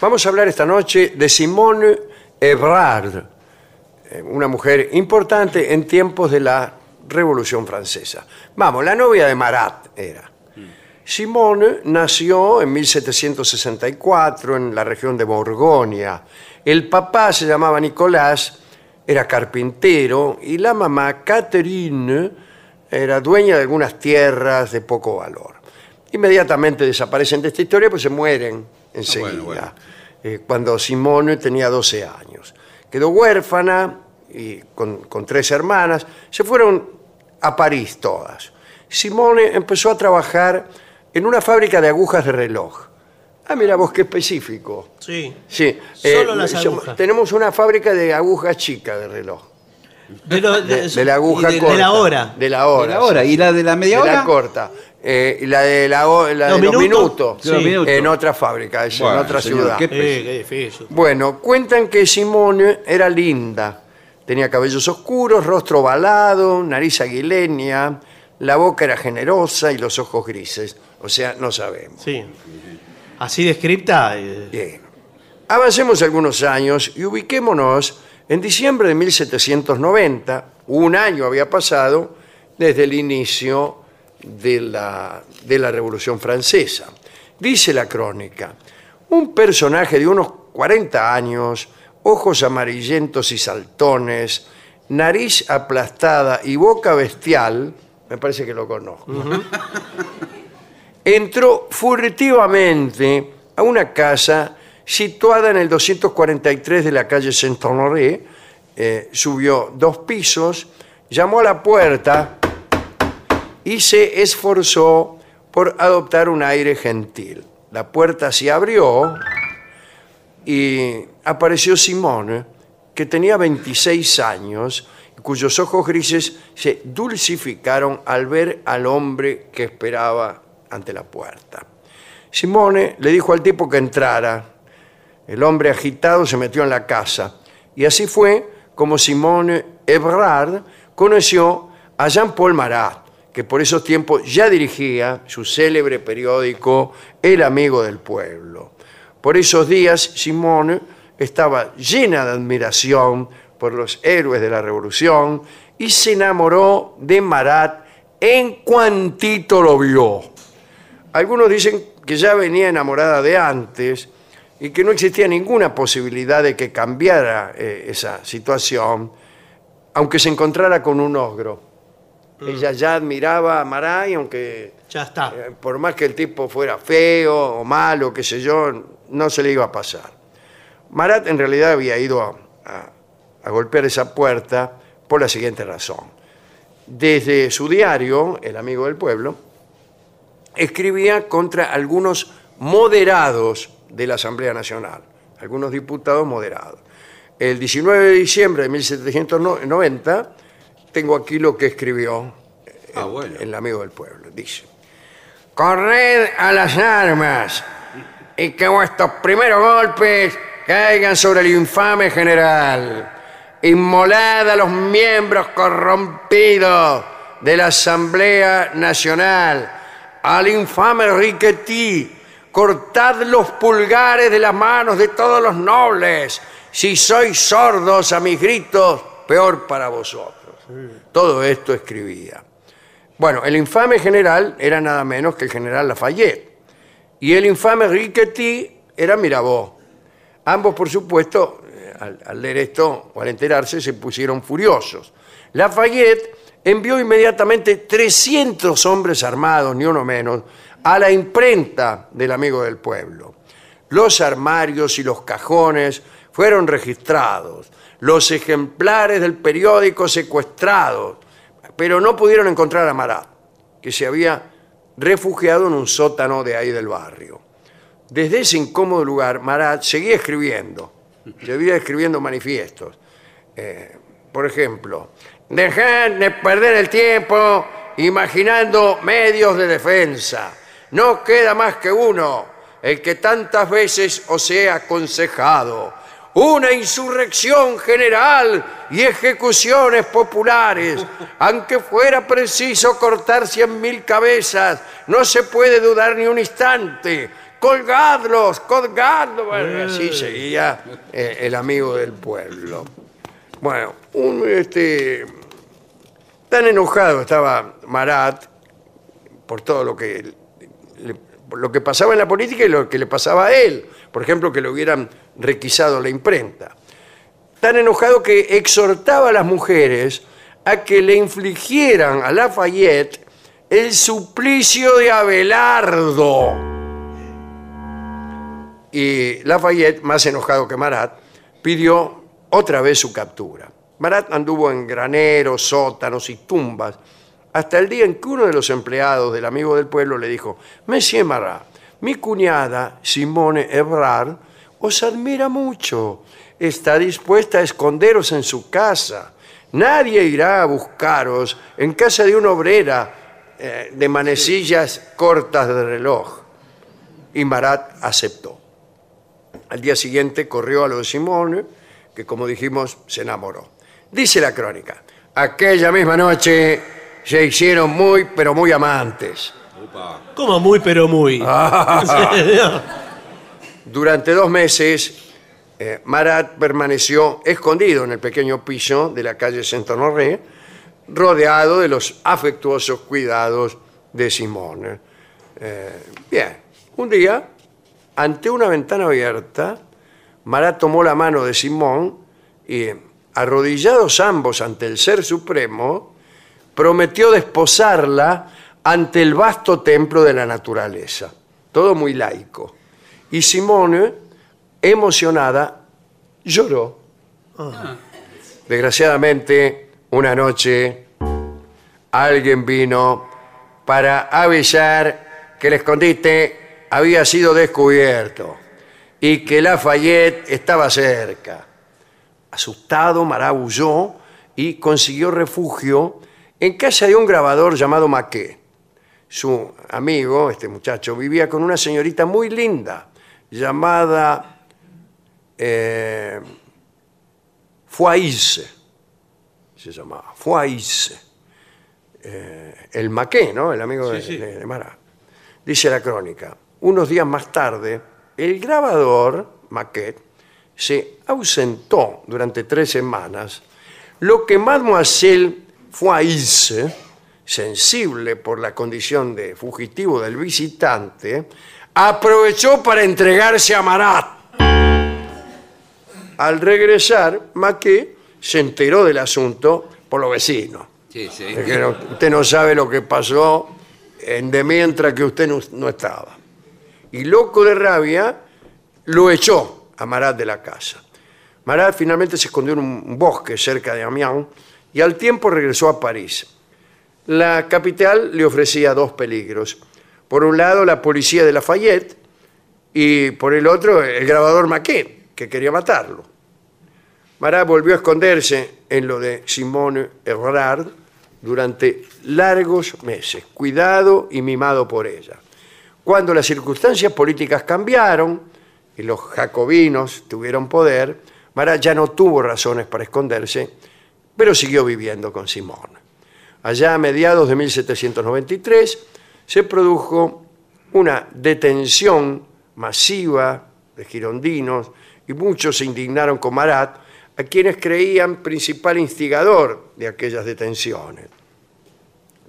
Vamos a hablar esta noche de Simone Ebrard, eh, una mujer importante en tiempos de la Revolución Francesa. Vamos, la novia de Marat era. Simone nació en 1764 en la región de Borgoña. El papá se llamaba Nicolás, era carpintero, y la mamá, Catherine, era dueña de algunas tierras de poco valor. Inmediatamente desaparecen de esta historia, pues se mueren enseguida, bueno. eh, cuando Simone tenía 12 años. Quedó huérfana y con, con tres hermanas. Se fueron a París todas. Simone empezó a trabajar en una fábrica de agujas de reloj. Ah, mira vos qué específico. Sí. Sí, Solo eh, las agujas. tenemos una fábrica de agujas chicas de reloj. De, lo- de- De, de la aguja de, corta. de la hora. De la hora. De la hora. sí. ¿Y la de la media De hora? la corta. Eh, y la de, la, la ¿Los de los minutos? Sí. En otra fábrica, es en otra señor, ciudad. qué Eh, qué difícil. Bueno, cuentan que Simone era linda. Tenía cabellos oscuros, rostro ovalado, nariz aguileña, la boca era generosa y los ojos grises. O sea, no sabemos. Sí. Así descripta. eh, Bien. Avancemos algunos años y ubiquémonos en diciembre de 1790. Un año había pasado desde el inicio de la, de la Revolución Francesa. Dice la crónica, un personaje de unos 40 años, ojos amarillentos y saltones, nariz aplastada y boca bestial, me parece que lo conozco, entró furtivamente a una casa situada en el 243 de la calle Saint-Honoré, eh, subió dos pisos, llamó a la puerta y se esforzó por adoptar un aire gentil. La puerta se abrió y apareció Simone, que tenía 26 años cuyos ojos grises se dulcificaron al ver al hombre que esperaba ante la puerta. Simone le dijo al tipo que entrara. El hombre agitado se metió en la casa y así fue como Simone Ebrard conoció a Jean-Paul Marat, que por esos tiempos ya dirigía su célebre periódico El Amigo del Pueblo. Por esos días Simone estaba llena de admiración por los héroes de la revolución y se enamoró de Marat en cuantito lo vio. Algunos dicen que ya venía enamorada de antes y que no existía ninguna posibilidad de que cambiara eh, esa situación, aunque se encontrara con un ogro. Ella ya admiraba a Marat y aunque Ya está. eh, por más que el tipo fuera feo o malo, qué sé yo, no se le iba a pasar. Marat en realidad había ido a, a- a golpear esa puerta por la siguiente razón. Desde su diario, El Amigo del Pueblo, escribía contra algunos moderados de la Asamblea Nacional, algunos diputados moderados. El 19 de diciembre de 1790, tengo aquí lo que escribió Ah, bueno. el amigo del pueblo. Dice, corred a las armas y que vuestros primeros golpes caigan sobre el infame general. Inmolad a los miembros corrompidos de la Asamblea Nacional, al infame Riquetí, cortad los pulgares de las manos de todos los nobles. Si sois sordos a mis gritos, peor para vosotros. Todo esto escribía. Bueno, el infame general era nada menos que el general Lafayette. Y el infame Riquetti era Mirabeau. Ambos, por supuesto, eh, al, leer esto al enterarse, se pusieron furiosos. Lafayette envió inmediatamente 300 hombres armados, ni uno menos, a la imprenta del amigo del pueblo. Los armarios y los cajones fueron registrados, los ejemplares del periódico secuestrados, pero no pudieron encontrar a Marat, que se había refugiado en un sótano de ahí del barrio. Desde ese incómodo lugar, Marat seguía escribiendo, seguía escribiendo manifiestos. Eh, por ejemplo, dejad de perder el tiempo imaginando medios de defensa. No queda más que uno, el que tantas veces os he aconsejado. Una insurrección general y ejecuciones populares. Aunque fuera preciso cortar cien mil cabezas, no se puede dudar ni un instante. Colgadlos, colgadlos. Bueno, así seguía eh, el amigo del pueblo. Bueno, un, este, tan enojado estaba Marat por todo lo que, le- lo que pasaba en la política y lo que le pasaba a él. Por ejemplo, que le hubieran requisado la imprenta. Tan enojado que exhortaba a las mujeres a que le infligieran a Lafayette el suplicio de Abelardo. Y Lafayette, más enojado que Marat, pidió otra vez su captura. Marat anduvo en graneros, sótanos y tumbas, hasta el día en que uno de los empleados del amigo del pueblo le dijo, Monsieur Marat, mi cuñada Simone Ebrard os admira mucho, está dispuesta a esconderos en su casa. Nadie irá a buscaros en casa de una obrera eh, de manecillas cortas de reloj. Y Marat aceptó. Al día siguiente corrió a lo de Simone, que como dijimos, se enamoró. Dice la crónica, aquella misma noche se hicieron muy, pero muy amantes. Como muy, pero muy. Durante dos meses, eh, Marat permaneció escondido en el pequeño piso de la calle Saint-Honoré, rodeado de los afectuosos cuidados de Simone. Eh, bien, un día, ante una ventana abierta, Marat tomó la mano de Simón y, arrodillados ambos ante el Ser Supremo, prometió desposarla ante el vasto templo de la naturaleza. Todo muy laico. Y Simone, emocionada, lloró. Desgraciadamente, una noche, alguien vino para avisar que el escondite había sido descubierto y que Lafayette estaba cerca. Asustado, Marat huyó y consiguió refugio en casa de un grabador llamado Maquet. Su amigo, este muchacho, vivía con una señorita muy linda llamada eh, Foise. Se llamaba Foise. Eh, el Maquet, ¿no? El amigo de, Sí, sí. de- de Marat. Dice la crónica, unos días más tarde, el grabador, Maquet, se ausentó durante tres semanas, lo que Mademoiselle Foise, sensible por la condición de fugitivo del visitante, aprovechó para entregarse a Marat. Al regresar, Maquet se enteró del asunto por los vecinos. Sí, sí. Dijeron, usted no sabe lo que pasó en de mientras que usted no, no estaba. Y loco de rabia, lo echó a Marat de la casa. Marat finalmente se escondió en un bosque cerca de Amiens y al tiempo regresó a París. La capital le ofrecía dos peligros. Por un lado, la policía de Lafayette y por el otro, el grabador Maquet, que quería matarlo. Marat volvió a esconderse en lo de Simone Evrard durante largos meses, cuidado y mimado por ella. Cuando las circunstancias políticas cambiaron y los jacobinos tuvieron poder, Marat ya no tuvo razones para esconderse, pero siguió viviendo con Simone. Allá a mediados de 1793 se produjo una detención masiva de girondinos y muchos se indignaron con Marat, a quienes creían principal instigador de aquellas detenciones.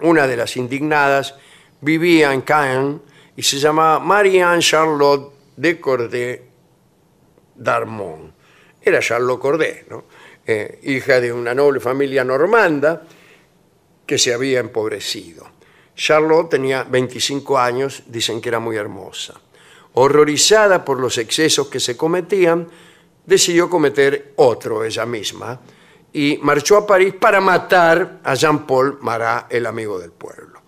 Una de las indignadas vivía en Caen y se llamaba Marianne Charlotte de Corday d'Armont. Era Charlotte Corday, ¿no? Eh, hija de una noble familia normanda que se había empobrecido. Charlotte tenía 25 años, dicen que era muy hermosa. Horrorizada por los excesos que se cometían, decidió cometer otro ella misma y marchó a París para matar a Jean-Paul Marat, el amigo del pueblo.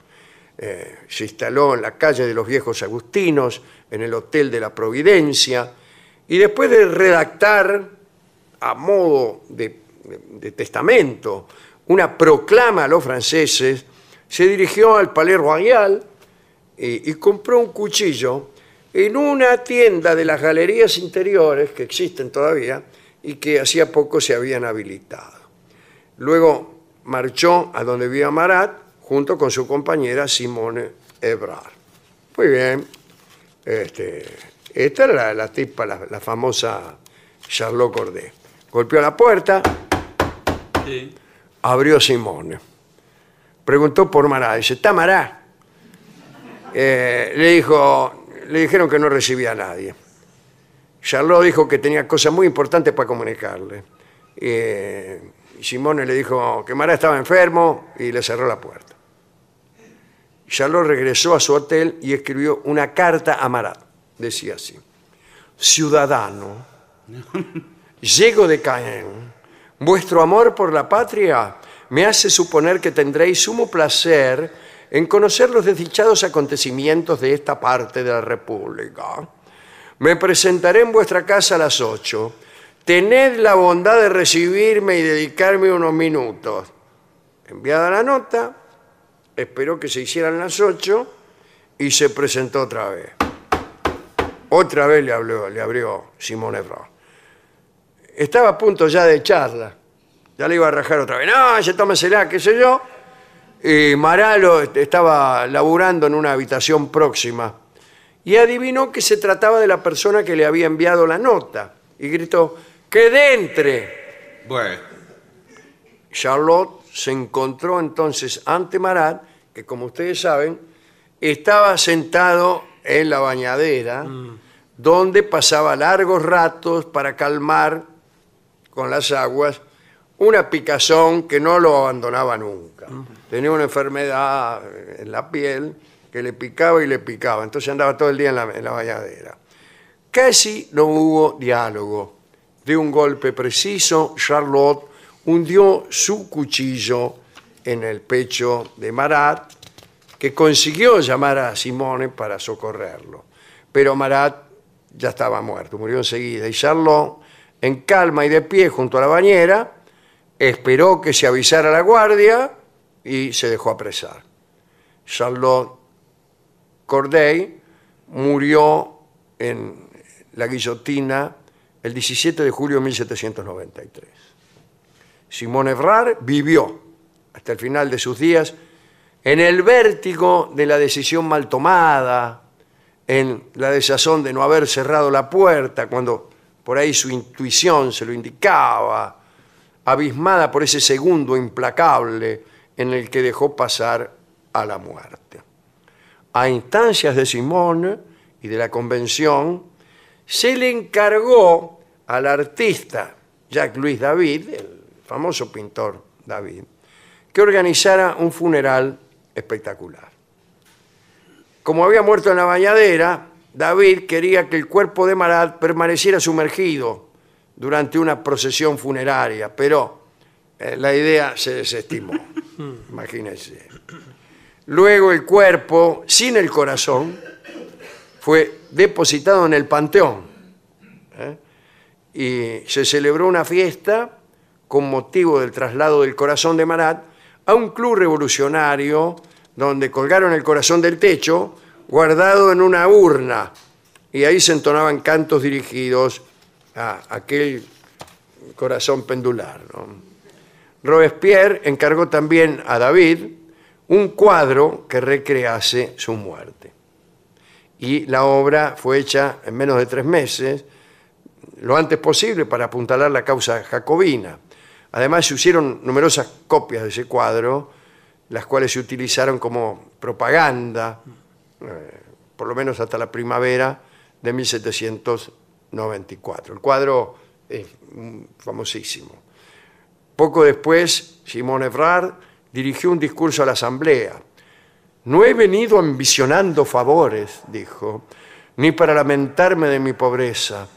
Eh, se instaló en la calle de los viejos agustinos, en el Hotel de la Providencia, y después de redactar a modo de, testamento una proclama a los franceses, se dirigió al Palais Royal y, y compró un cuchillo en una tienda de las galerías interiores que existen todavía y que hacía poco se habían habilitado. Luego marchó a donde vivía Marat junto con su compañera Simone Ebrard. Muy bien. Este, esta era la, la tipa, la, la famosa Charlotte Corday. Golpeó la puerta, Sí. abrió Simone. Preguntó por Marat. Dice, ¿está Marat? Eh, le, dijo, le dijeron que no recibía a nadie. Charlotte dijo que tenía cosas muy importantes para comunicarle. Eh, Simone le dijo que Marat estaba enfermo y le cerró la puerta. Charlotte regresó a su hotel y escribió una carta a Marat. Decía así: Ciudadano, llego de Caen. Vuestro amor por la patria me hace suponer que tendréis sumo placer en conocer los desdichados acontecimientos de esta parte de la República. Me presentaré en vuestra casa a las ocho. Tened la bondad de recibirme y dedicarme unos minutos. Enviada la nota, esperó que se hicieran las ocho y se presentó otra vez. Otra vez le, habló, le abrió Simón Ebrard. Estaba a punto ya de echarla. Ya le iba a rajar otra vez. No, ya tómesela, qué sé yo. Y Maralo estaba laburando en una habitación próxima y adivinó que se trataba de la persona que le había enviado la nota y gritó, ¡que entre! Bueno. Charlotte se encontró entonces ante Marat, que como ustedes saben, estaba sentado en la bañadera, donde pasaba largos ratos para calmar con las aguas una picazón que no lo abandonaba nunca. Tenía una enfermedad en la piel que le picaba y le picaba, entonces andaba todo el día en la, en bañadera. Casi no hubo diálogo. De un golpe preciso, Charlotte hundió su cuchillo en el pecho de Marat, que consiguió llamar a Simone para socorrerlo. Pero Marat ya estaba muerto, murió enseguida. Y Charlotte en calma y de pie junto a la bañera, esperó que se avisara la guardia y se dejó apresar. Charlotte Corday murió en la guillotina el 17 de julio de 1793. Simone Ebrard vivió hasta el final de sus días en el vértigo de la decisión mal tomada, en la desazón de no haber cerrado la puerta cuando por ahí su intuición se lo indicaba, abismada por ese segundo implacable en el que dejó pasar a la muerte. A instancias de Simone y de la convención, se le encargó al artista Jacques-Louis David, el famoso pintor David, que organizara un funeral espectacular. Como había muerto en la bañadera, David quería que el cuerpo de Marat permaneciera sumergido durante una procesión funeraria, pero eh, la idea se desestimó. Imagínense. Luego el cuerpo, sin el corazón, fue depositado en el panteón. ¿eh? Y se celebró una fiesta con motivo del traslado del corazón de Marat a un club revolucionario donde colgaron el corazón del techo guardado en una urna y ahí se entonaban cantos dirigidos a aquel corazón pendular. Robespierre encargó también a David un cuadro que recrease su muerte. Y la obra fue hecha en menos de tres meses, lo antes posible para apuntalar la causa jacobina. Además se hicieron numerosas copias de ese cuadro, las cuales se utilizaron como propaganda, eh, por lo menos hasta la primavera de 1794. El cuadro es mm, famosísimo. Poco después, Simón Ebrard dirigió un discurso a la asamblea. No he venido ambicionando favores, dijo, ni para lamentarme de mi pobreza.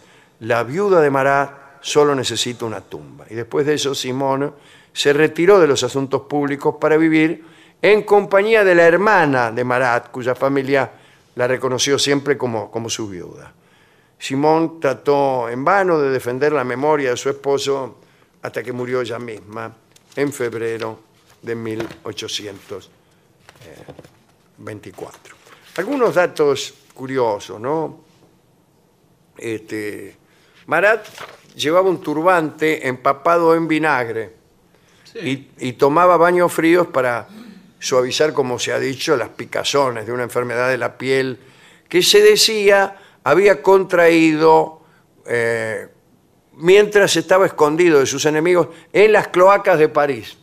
La viuda de Marat solo necesita una tumba. Y después de eso, Simón se retiró de los asuntos públicos para vivir en compañía de la hermana de Marat, cuya familia la reconoció siempre como, como su viuda. Simón trató en vano de defender la memoria de su esposo hasta que murió ella misma en febrero de 1824. Algunos datos curiosos, ¿no? Este, Marat llevaba un turbante empapado en vinagre y, y tomaba baños fríos para suavizar, como se ha dicho, las picazones de una enfermedad de la piel que se decía había contraído eh, mientras estaba escondido de sus enemigos en las cloacas de París.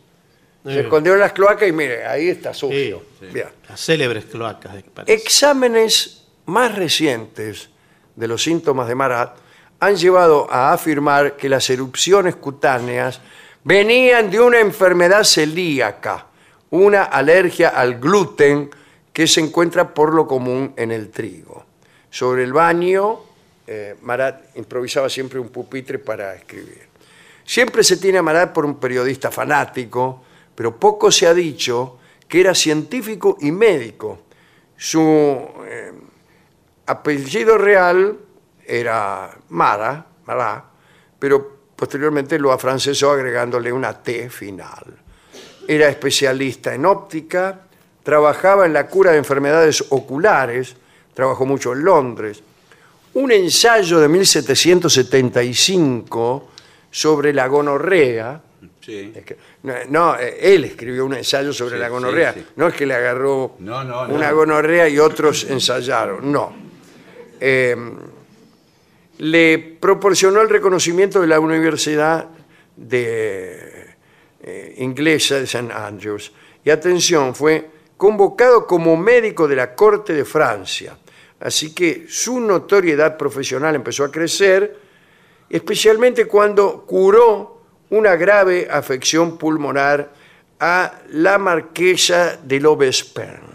Se escondió en las cloacas y mire, ahí está sucio. Bien. Las célebres cloacas de París. Exámenes más recientes de los síntomas de Marat han llevado a afirmar que las erupciones cutáneas venían de una enfermedad celíaca, una alergia al gluten que se encuentra por lo común en el trigo. Sobre el baño, eh, Marat improvisaba siempre un pupitre para escribir. Siempre se tiene a Marat por un periodista fanático, pero poco se ha dicho que era científico y médico. Su eh, apellido real era Mara, Marat, pero posteriormente lo afrancesó agregándole una T final. Era especialista en óptica, trabajaba en la cura de enfermedades oculares, trabajó mucho en Londres. Un ensayo de 1775 sobre la gonorrea. Sí. Es que- no, no, eh, él escribió un ensayo sobre Sí, la gonorrea. sí. No es que le agarró No, no, no. una gonorrea y otros ensayaron. No. Eh, le proporcionó el reconocimiento de la Universidad de, eh, Inglesa de St. Andrews. Y atención, fue convocado como médico de la Corte de Francia. Así que su notoriedad profesional empezó a crecer, especialmente cuando curó una grave afección pulmonar a la marquesa de Lobespierre.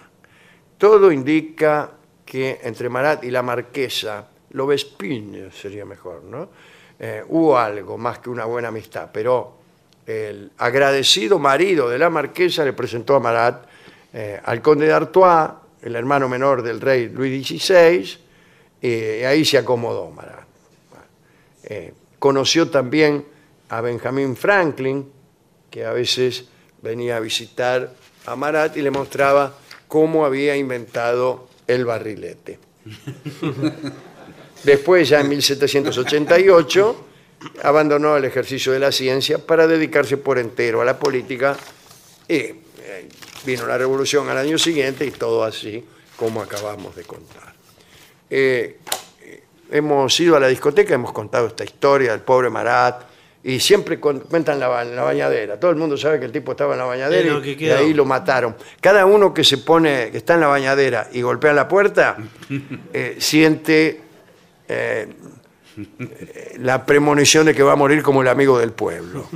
Todo indica que entre Marat y la marquesa, Lobespine sería mejor, ¿no? Eh, hubo algo más que una buena amistad, pero el agradecido marido de la marquesa le presentó a Marat eh, al conde d'Artois, el hermano menor del rey Luis XVI, y ahí se acomodó Marat. Eh, conoció también a Benjamin Franklin, que a veces venía a visitar a Marat y le mostraba cómo había inventado el barrilete. Después, ya en 1788, abandonó el ejercicio de la ciencia para dedicarse por entero a la política y eh, vino la revolución al año siguiente y todo así como acabamos de contar. Eh, eh, hemos ido a la discoteca, hemos contado esta historia del pobre Marat y siempre cuentan la, ba- la bañadera. Todo el mundo sabe que el tipo estaba en la bañadera y- y, ahí lo mataron. Cada uno que se pone, que está en la bañadera y golpea la puerta, eh, siente eh, la premonición de que va a morir como el amigo del pueblo.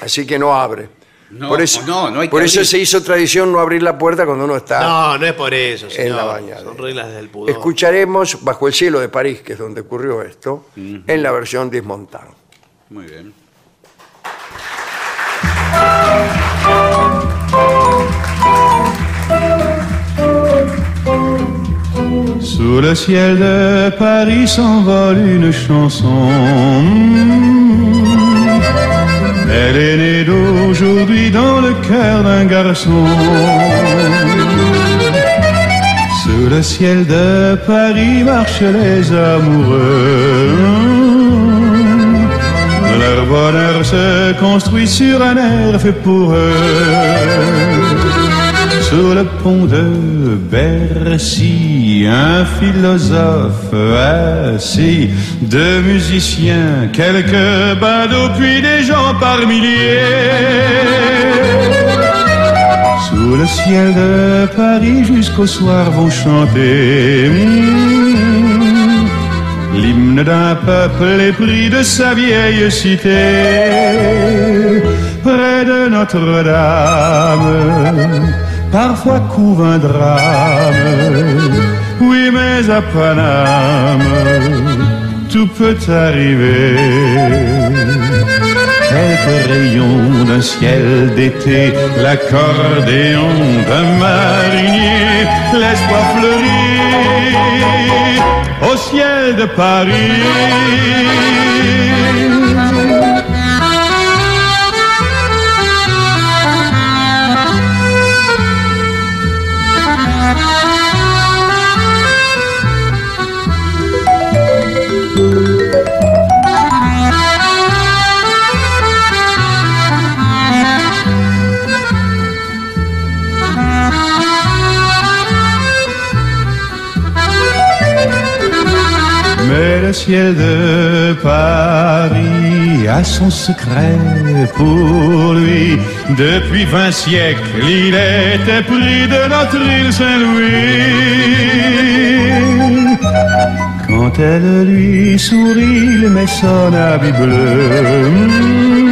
Así que no abre. No, por eso, no, no hay que por eso abrir. se hizo tradición no abrir la puerta cuando uno está No, no es por eso, señor. la bañadera. Son reglas del pudor. Escucharemos Bajo el cielo de París, que es donde ocurrió esto, en la versión Dismontan. Muy bien. Sous le ciel de Paris s'envole une chanson. Elle est née d'aujourd'hui dans le cœur d'un garçon. Sous le ciel de Paris marchent les amoureux. Leur bonheur se construit sur un air fait pour eux. Sur le pont de Bercy, un philosophe assis, deux musiciens, quelques badauds, puis des gens par milliers. Sous le ciel de Paris jusqu'au soir vont chanter mm, l'hymne d'un peuple épris de sa vieille cité. Près de Notre-Dame, parfois couve un drame. Oui, mais à Paname, tout peut arriver quelques rayons d'un ciel d'été, l'accordéon d'un marinier, l'espoir fleurit au ciel de Paris. Le ciel de Paris a son secret pour lui. Depuis vingt siècles, il était pris de notre île Saint-Louis. Quand elle lui sourit, il met son habit bleu.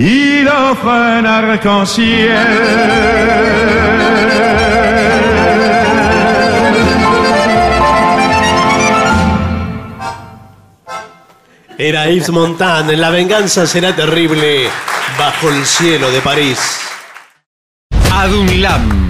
il offre un arc-en-ciel. Era Yves Montand, La venganza será terrible bajo el cielo de París. ADUNLAM,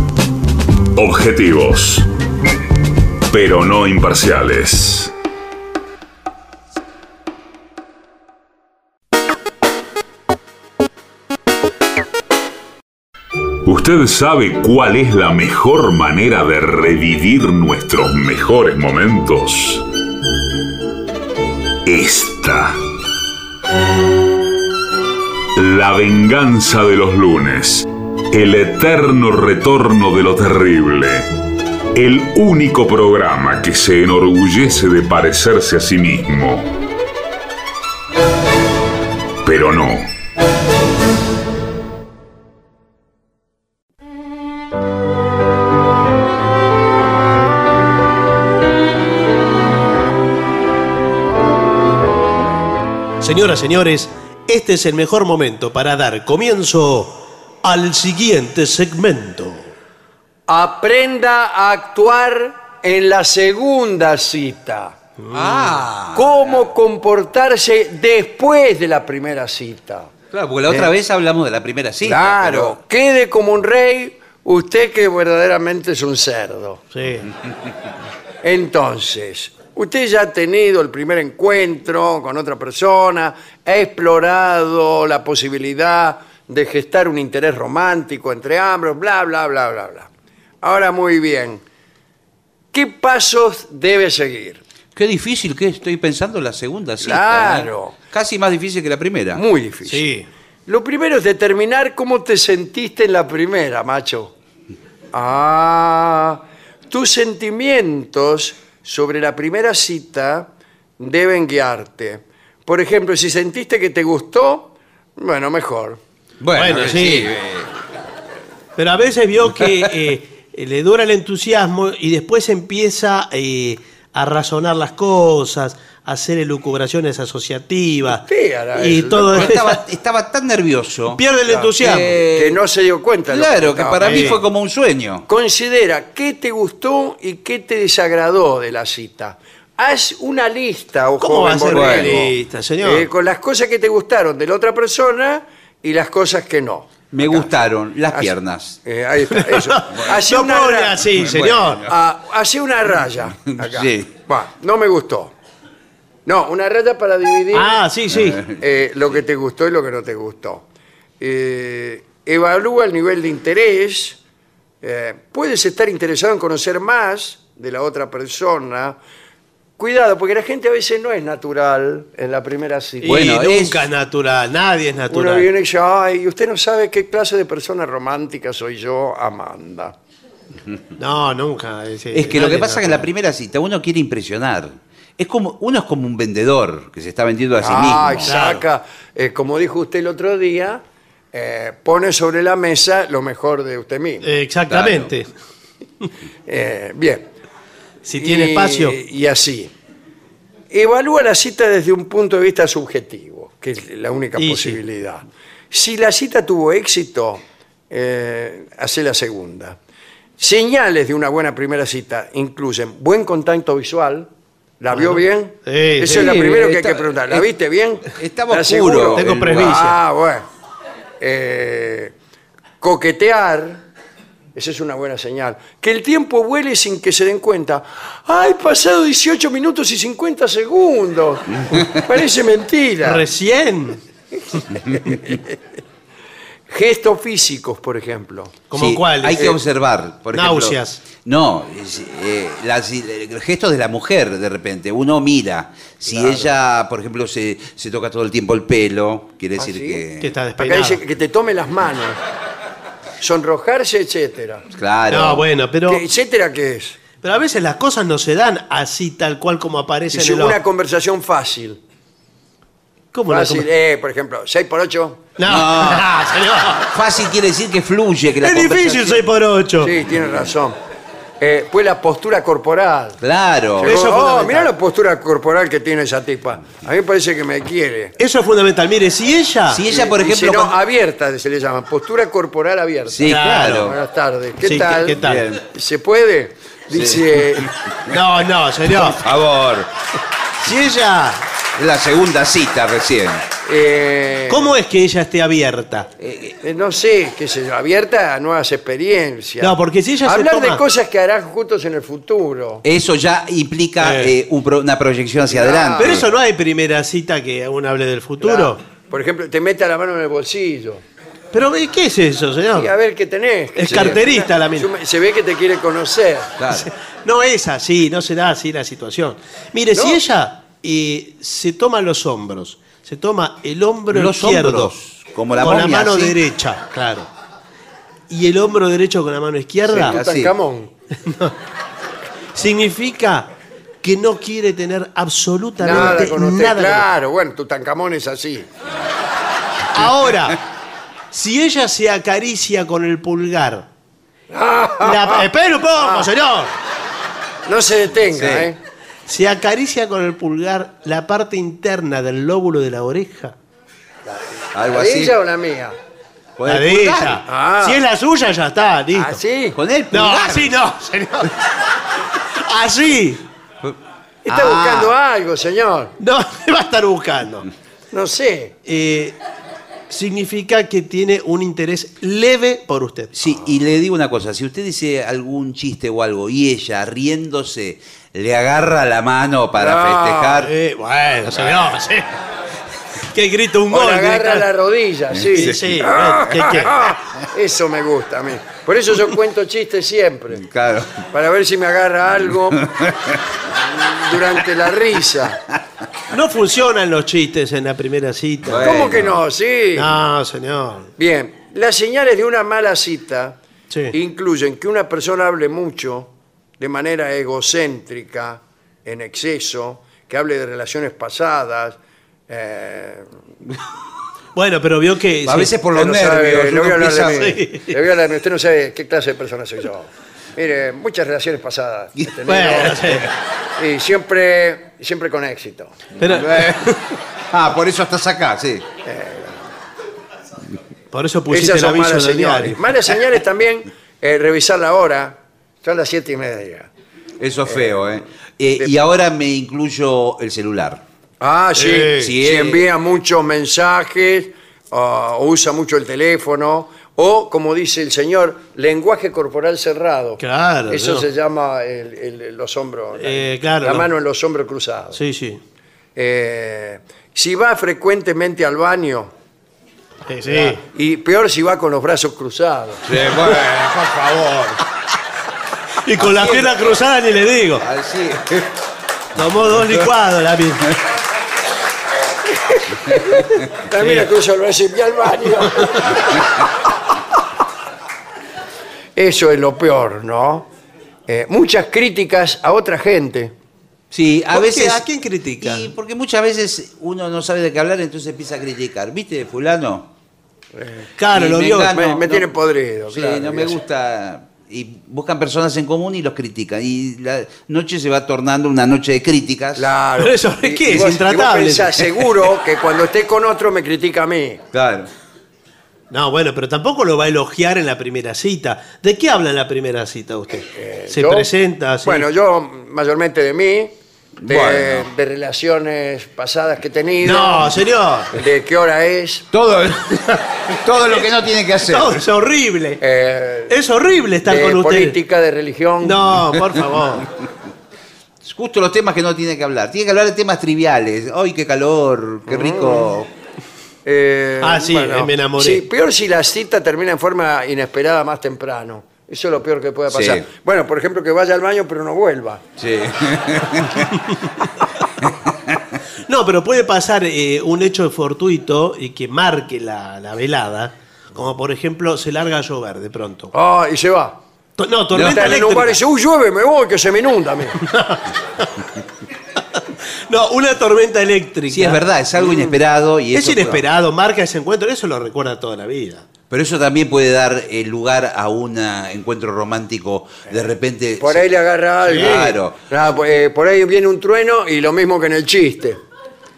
Objetivos, pero no imparciales. ¿Usted sabe cuál es la mejor manera de revivir nuestros mejores momentos? Esta. La venganza de los lunes. El eterno retorno de lo terrible. El único programa que se enorgullece de parecerse a sí mismo. Pero no. Señoras, señores, este es el mejor momento para dar comienzo al siguiente segmento. Aprenda a actuar en la segunda cita. Ah. Cómo comportarse después de la primera cita. Claro, porque la otra Eh. vez hablamos de la primera cita. claro, quede como un rey usted que verdaderamente es un cerdo. Sí. Entonces, usted ya ha tenido el primer encuentro con otra persona, ha explorado la posibilidad de gestar un interés romántico entre ambos, bla, bla, bla, bla, bla. Ahora, muy bien, ¿qué pasos debe seguir? Qué difícil que estoy pensando en la segunda cita. Claro. ¿eh? Casi más difícil que la primera. Muy difícil. Sí. Lo primero es determinar cómo te sentiste en la primera, macho. Ah, tus sentimientos sobre la primera cita deben guiarte. Por ejemplo, si sentiste que te gustó, bueno, mejor. Bueno, sí. eh, Pero a veces vio que eh, le dura el entusiasmo y después empieza eh, a razonar las cosas, a hacer elucubraciones asociativas. Usted hará y eso, todo eso. estaba, estaba tan nervioso. Pierde el entusiasmo. Que no se dio cuenta. de lo Claro, que para mí Sí. fue como un sueño. Considera qué te gustó y qué te desagradó de la cita. Haz una lista, o ¿Cómo va a ser una una lista, señor? con las cosas que te gustaron de la otra persona y las cosas que no. Me gustaron las Así- piernas. Eh, ahí está, eso. Hacé No una pone ra- así, Bueno, señor. bueno. Ah, hacé una raya. Acá. Sí. No me gustó. No, una raya para dividir Ah, sí, sí. eh, lo que te gustó y lo que no te gustó. Eh, evalúa el nivel de interés. Eh, puedes estar interesado en conocer más de la otra persona. Cuidado, porque la gente a veces no es natural en la primera cita. Bueno, es- nunca es natural, nadie es Uno natural. viene y dice, ay, usted no sabe qué clase de persona romántica soy yo, Amanda. No, nunca. Es que lo que pasa es que en la primera cita uno quiere impresionar. Es como, uno es como un vendedor que se está vendiendo a sí Ah, mismo. saca, eh, como dijo usted el otro día, eh, pone sobre la mesa lo mejor de usted mismo. Eh, Exactamente. Eh, bien. Si tiene Y- espacio. Y así. Evalúa la cita desde un punto de vista subjetivo, que es la única Y sí. posibilidad. Si la cita tuvo éxito, eh, hace la segunda. Señales de una buena primera cita incluyen buen contacto visual. ¿La vio bien? Sí, Eso sí. es lo primero que hay está- que preguntar. ¿La es- viste bien? estaba ¿Estás oscuro seguro? Tengo el presbicia. Ah, bueno. Eh, coquetear, esa es una buena señal. Que el tiempo vuele sin que se den cuenta. ¡Ay, pasado 18 minutos y 50 segundos! Parece mentira. Recién. Gestos físicos, por ejemplo. ¿Como Sí, cuál? Hay que Eh, observar. Por ejemplo, náuseas. no, eh, las- el gesto de la mujer, de repente. Uno mira. Si ella, por ejemplo, se, se toca todo el tiempo el pelo, quiere decir ¿Ah, sí? que. Que está Acá despeinado. dice que te tome las manos. Sonrojarse, etcétera. Claro. No, bueno, pero, ¿Qué, ¿Etcétera qué es? pero a veces las cosas no se dan así tal cual como aparece Es en el una conversación fácil. ¿Cómo una Fácil, eh, por ejemplo, 6 por 8. No, No. señor. Fácil quiere decir que fluye, que la Es difícil conversación- 6 por 8. Sí, tiene razón. Eh, pues la postura corporal. Claro. Eso es oh, fundamental. mirá la postura corporal que tiene esa tipa. A mí me parece que me quiere. Eso es fundamental. Mire, si ella. Si ella, por ejemplo. no, cuando- abierta se le llama. Postura corporal abierta. Sí, Claro. Buenas tardes. ¿Qué Sí, tal? ¿qué- qué tal? Bien. ¿Se puede? Dice, No, no, señor. Por favor. Si ella. Es la segunda cita recién. eh, ¿Cómo es que ella esté abierta? eh, no sé, qué sé yo, abierta a nuevas experiencias. No, porque si ella se Hablar toma- de cosas que harán juntos en el futuro. Eso ya implica Eh. eh, un pro- una proyección hacia Claro. adelante. Pero eso no hay primera cita que uno hable del futuro. Claro. Por ejemplo, te mete la mano en el bolsillo. Pero eh, ¿qué es eso, señor? Y a ver qué tenés. qué Es sé yo. carterista la mina. Se ve que te quiere conocer. Claro. No es así, no será así la situación. Mire, ¿No? si ella eh, se toma los hombros, Se toma el hombro Los izquierdo hombros, como la con la mano ¿sí? derecha, claro. Y el hombro derecho con la mano izquierda Sí. Tutankamón. significa que no quiere tener Nada absolutamente con usted. nada. con claro, bueno, Tutankamón es así. Ahora, si ella se acaricia con el pulgar. La, espera un poco, señor. No se detenga, Sí. ¿eh? Se acaricia con el pulgar la parte interna del lóbulo de la oreja. Algo ¿La de así. ella o la mía? Con La el de pulgar. ella. Ah. Si es la suya, ya está, listo. ¿Así? Con el No, pulgar. así no, señor. Así. Está Ah. buscando algo, señor. No, va a estar buscando. No sé. Eh, significa que tiene un interés leve por usted. Sí, y le digo una cosa, si usted dice algún chiste o algo y ella riéndose le agarra la mano para No, festejar, Eh, bueno, señor, sí. Que grita un O gol. le agarra la rodilla, sí. Sí, sí. Eso me gusta a mí. Por eso yo cuento chistes siempre. claro. Para ver si me agarra algo durante la risa. No funcionan los chistes en la primera cita. Bueno. ¿Cómo que no? Sí. No, señor. Bien, las señales de una mala cita Sí. incluyen que una persona hable mucho, de manera egocéntrica, en exceso, que hable de relaciones pasadas. Eh, Bueno, pero vio que. A sí. veces por los sabe, nervios. le voy a hablar de empieza- mí. Sí. Le voy a hablar de mí. Usted no sabe qué clase de persona soy yo. Mire, muchas relaciones pasadas he tenido, Bueno, sí. y siempre, siempre con éxito. Pero, ah, por eso estás acá, sí. por eso pusiste el aviso malas señales. diario. Malas señales también eh, revisar la hora. Son las siete y media. Eso es feo, ¿eh? Eh, Y ahora me incluyo el celular. Ah, sí. Sí, si sí. envía muchos mensajes ah, o usa mucho el teléfono o, como dice el señor, lenguaje corporal cerrado. Claro, Eso no. se llama el- el- los hombros. la- Eh, claro, la no. mano en los hombros cruzados. Sí, sí. Eh, si va frecuentemente al baño Sí, sí. y peor si va con los brazos cruzados. bueno, por favor. Y con la pierna cruzada ni le digo. Así. Tomó dos licuados la misma. El brazo y voy al baño. Eso es lo peor, ¿no? Eh, muchas críticas a otra gente. Sí, a veces. ¿A quién critica? Y porque muchas veces uno no sabe de qué hablar, entonces empieza a criticar. ¿Viste, fulano? Claro, Y lo me vio. Me- me tiene podrido, Sí, claro, no me gusta. Y buscan personas en común y los critican. Y la noche se va tornando una noche de críticas. Claro. Pero eso, ¿qué Y- y es? vos- y Intratable. vos pensás, seguro que cuando esté con otro me critica a mí. Claro. No, bueno, pero tampoco lo va a elogiar en la primera cita. ¿De qué habla en la primera cita usted? Se Eh, Yo- presenta así. Bueno, yo mayormente de mí, de, Bueno. de relaciones pasadas que he tenido, No, señor. de qué hora es. Todo, todo lo que no tiene que hacer. No, es horrible. eh, Es horrible estar de con usted. política, de religión. No, por favor. Justo los temas que no tiene que hablar. Tiene que hablar de temas triviales. ¡Ay, qué calor! ¡Qué rico! Eh, Ah, sí, me enamoré. Sí, peor si la cita termina en forma inesperada más temprano. Eso es lo peor que puede pasar. Sí. Bueno, por ejemplo, que vaya al baño pero no vuelva. Sí. No, pero puede pasar eh, un hecho fortuito y que marque la, la velada. Como por ejemplo, se larga a llover de pronto. Ah, y se va. To- No, tormenta Está en un bar y eléctrica. dice, uy, llueve, me voy, que se me inunda. a mí". No, una tormenta eléctrica. Sí, es verdad, es algo inesperado. Y Es eso- inesperado, marca ese encuentro, eso lo recuerda toda la vida. Pero eso también puede dar eh, lugar a un ah, encuentro romántico. De repente. Por ahí le agarra algo. Claro. Ah, pues, eh, por ahí viene un trueno y lo mismo que en el chiste.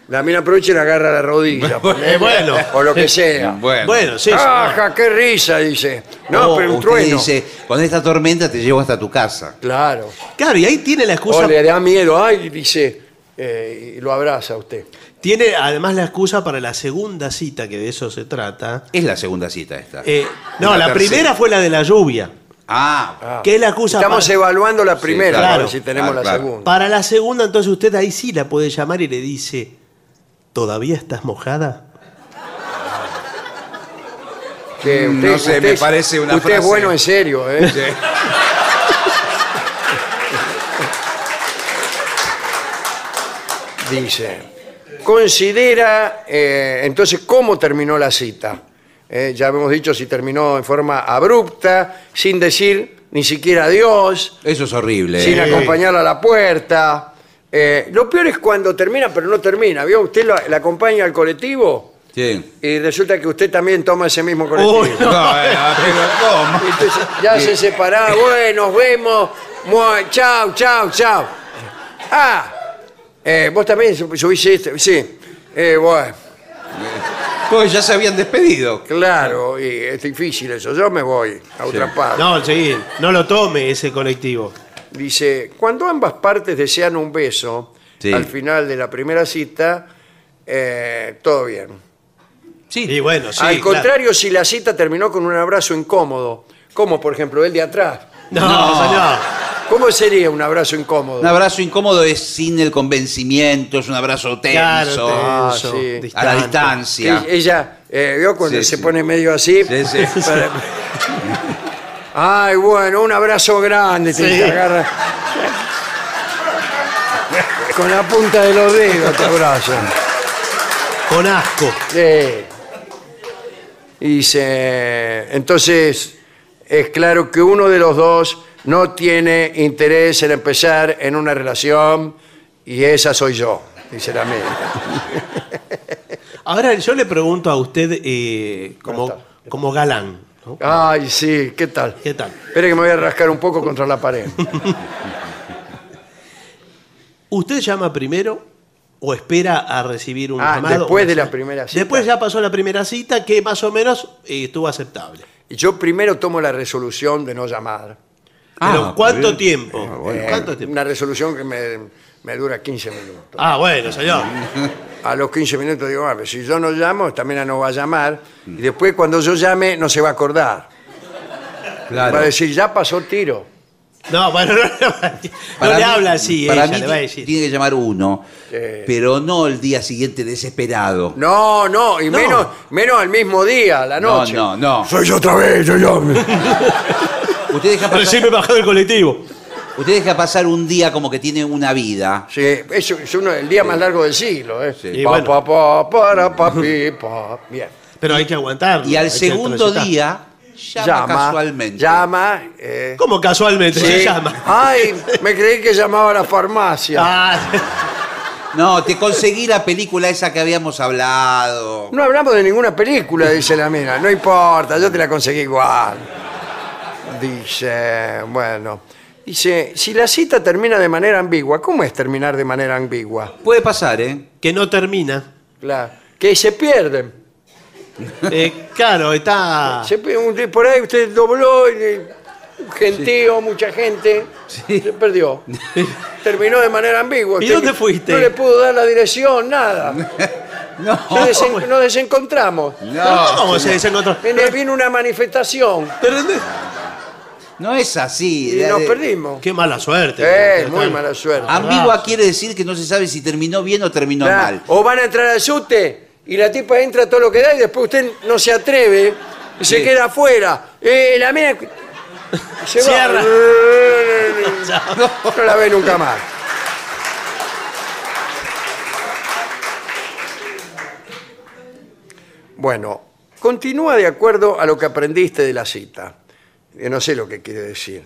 La mina aprovecha y le agarra la rodilla. Bueno. O lo que sea. Bueno. Bueno, sí. sí. ¡Ajá, qué risa! Dice. No, O pero un usted trueno. dice, con esta tormenta te llevo hasta tu casa. Claro. Claro, y ahí tiene la excusa. O le da miedo, ay, dice, eh, y lo abraza a usted. Tiene además la excusa para la segunda cita, que de eso se trata. Es la segunda cita esta. Eh, no, la, primera fue la de la lluvia. Ah. Que es la excusa Estamos para- evaluando la primera, claro. a ver si tenemos Ah, la claro. segunda. Para la segunda, entonces usted ahí sí la puede llamar y le dice, ¿todavía estás mojada? Que Mm, no sé, me parece una Usted es bueno en serio, ¿eh? Dice, considera eh, entonces cómo terminó la cita. Eh, ya hemos dicho si terminó en forma abrupta, sin decir ni siquiera adiós, Eso es horrible. sin ¿eh? acompañarla a la puerta. Eh, lo peor es cuando termina, pero no termina. ¿Vio? Usted la, la acompaña al colectivo Sí. y resulta que usted también toma ese mismo colectivo. Uy, No, eh, pero ¿cómo? Entonces, ya se separaron, bueno, nos vemos, mua, chao, chao, chao. Ah, eh, vos también sub- subiste esto, sí. Eh, bueno, Pues ya se habían despedido. claro, y es difícil eso. Yo me voy a otra parte. No, sí, no lo tome ese colectivo. Dice, cuando ambas partes desean un beso Sí. al final de la primera cita, eh, todo bien. Sí. Y bueno, sí. al claro. contrario, si la cita terminó con un abrazo incómodo, como por ejemplo el de atrás, No, No. señor. ¿Cómo sería un abrazo incómodo? Un abrazo incómodo es sin el convencimiento, es un abrazo tenso. Claro, Ah, tenso, sí. A la distante. distancia. Ella, eh, ¿vio cuando Sí, se sí. pone medio así? Sí, sí. Para- Ay, bueno, un abrazo grande. te- Sí. te agarra. Con la punta de los dedos te abrazan. Con asco. Sí. Y dice, entonces es claro que uno de los dos no tiene interés en empezar en una relación y esa soy yo, dice la mía. Ahora yo le pregunto a usted eh, como, como galán. ¿no? Ay, sí, ¿qué tal? ¿Qué tal? Espere que me voy a rascar un poco contra la pared. ¿Usted llama primero o espera a recibir un Ah, llamado? después de la primera cita. Después ya pasó la primera cita que más o menos eh, estuvo aceptable. Yo primero tomo la resolución de no llamar. Pero Ah, ¿cuánto bien. tiempo? Eh, ¿Cuánto tiempo? Una resolución que me, me dura 15 minutos. Ah, bueno, señor. A los 15 minutos digo, ah, pero si yo no llamo, también no va a llamar. Y después cuando yo llame, no se va a acordar. Claro. Va a decir, ya pasó tiro. No, bueno, no, no, no Para le mí- habla así, Para ella mí le va a decir. tiene que llamar uno, pero no el día siguiente desesperado. No, no, y No. Menos, menos al mismo día, la No, noche. no, no. Soy yo otra vez, soy yo. Usted deja pasar, Recién me bajé del colectivo. usted deja pasar un día como que tiene una vida. Sí, eso es uno, el día más largo del siglo. ¿eh? Sí. Y Pa, bueno. pa, pa, para, pa, pi, pa. Bien. Pero hay que aguantarlo. Y al segundo día llama, Llama, casualmente. Llama. eh, ¿Cómo casualmente sí. se llama? Ay, me creí que llamaba a la farmacia. Ah, No, te conseguí la película esa que habíamos hablado. No hablamos de ninguna película, dice la mina. No importa, yo te la conseguí igual. Dice, bueno. Dice, si la cita termina de manera ambigua, ¿cómo es terminar de manera ambigua? Puede pasar, ¿eh? que no termina. Claro, que se pierden. Eh, claro, está. Se pierde un- por ahí usted dobló, y, un gentío, mucha gente, se perdió. Terminó de manera ambigua. ¿Y Usted dónde fuiste? No le pudo dar la dirección, nada. No. Desen- nos desencontramos. No, ¿Cómo se otro? Viene, vino una manifestación Pero. No es así. y nos perdimos. Qué mala suerte. Eh, muy mala suerte. Ambigua quiere decir que no se sabe si terminó bien o terminó Claro, mal. O van a entrar al subte y la tipa entra todo lo que da y después usted no se atreve y se Sí. queda afuera. Eh, la mina se va. Cierra. No la ve nunca más. Bueno, continúa de acuerdo a lo que aprendiste de la cita. Eh, No sé lo que quiere decir.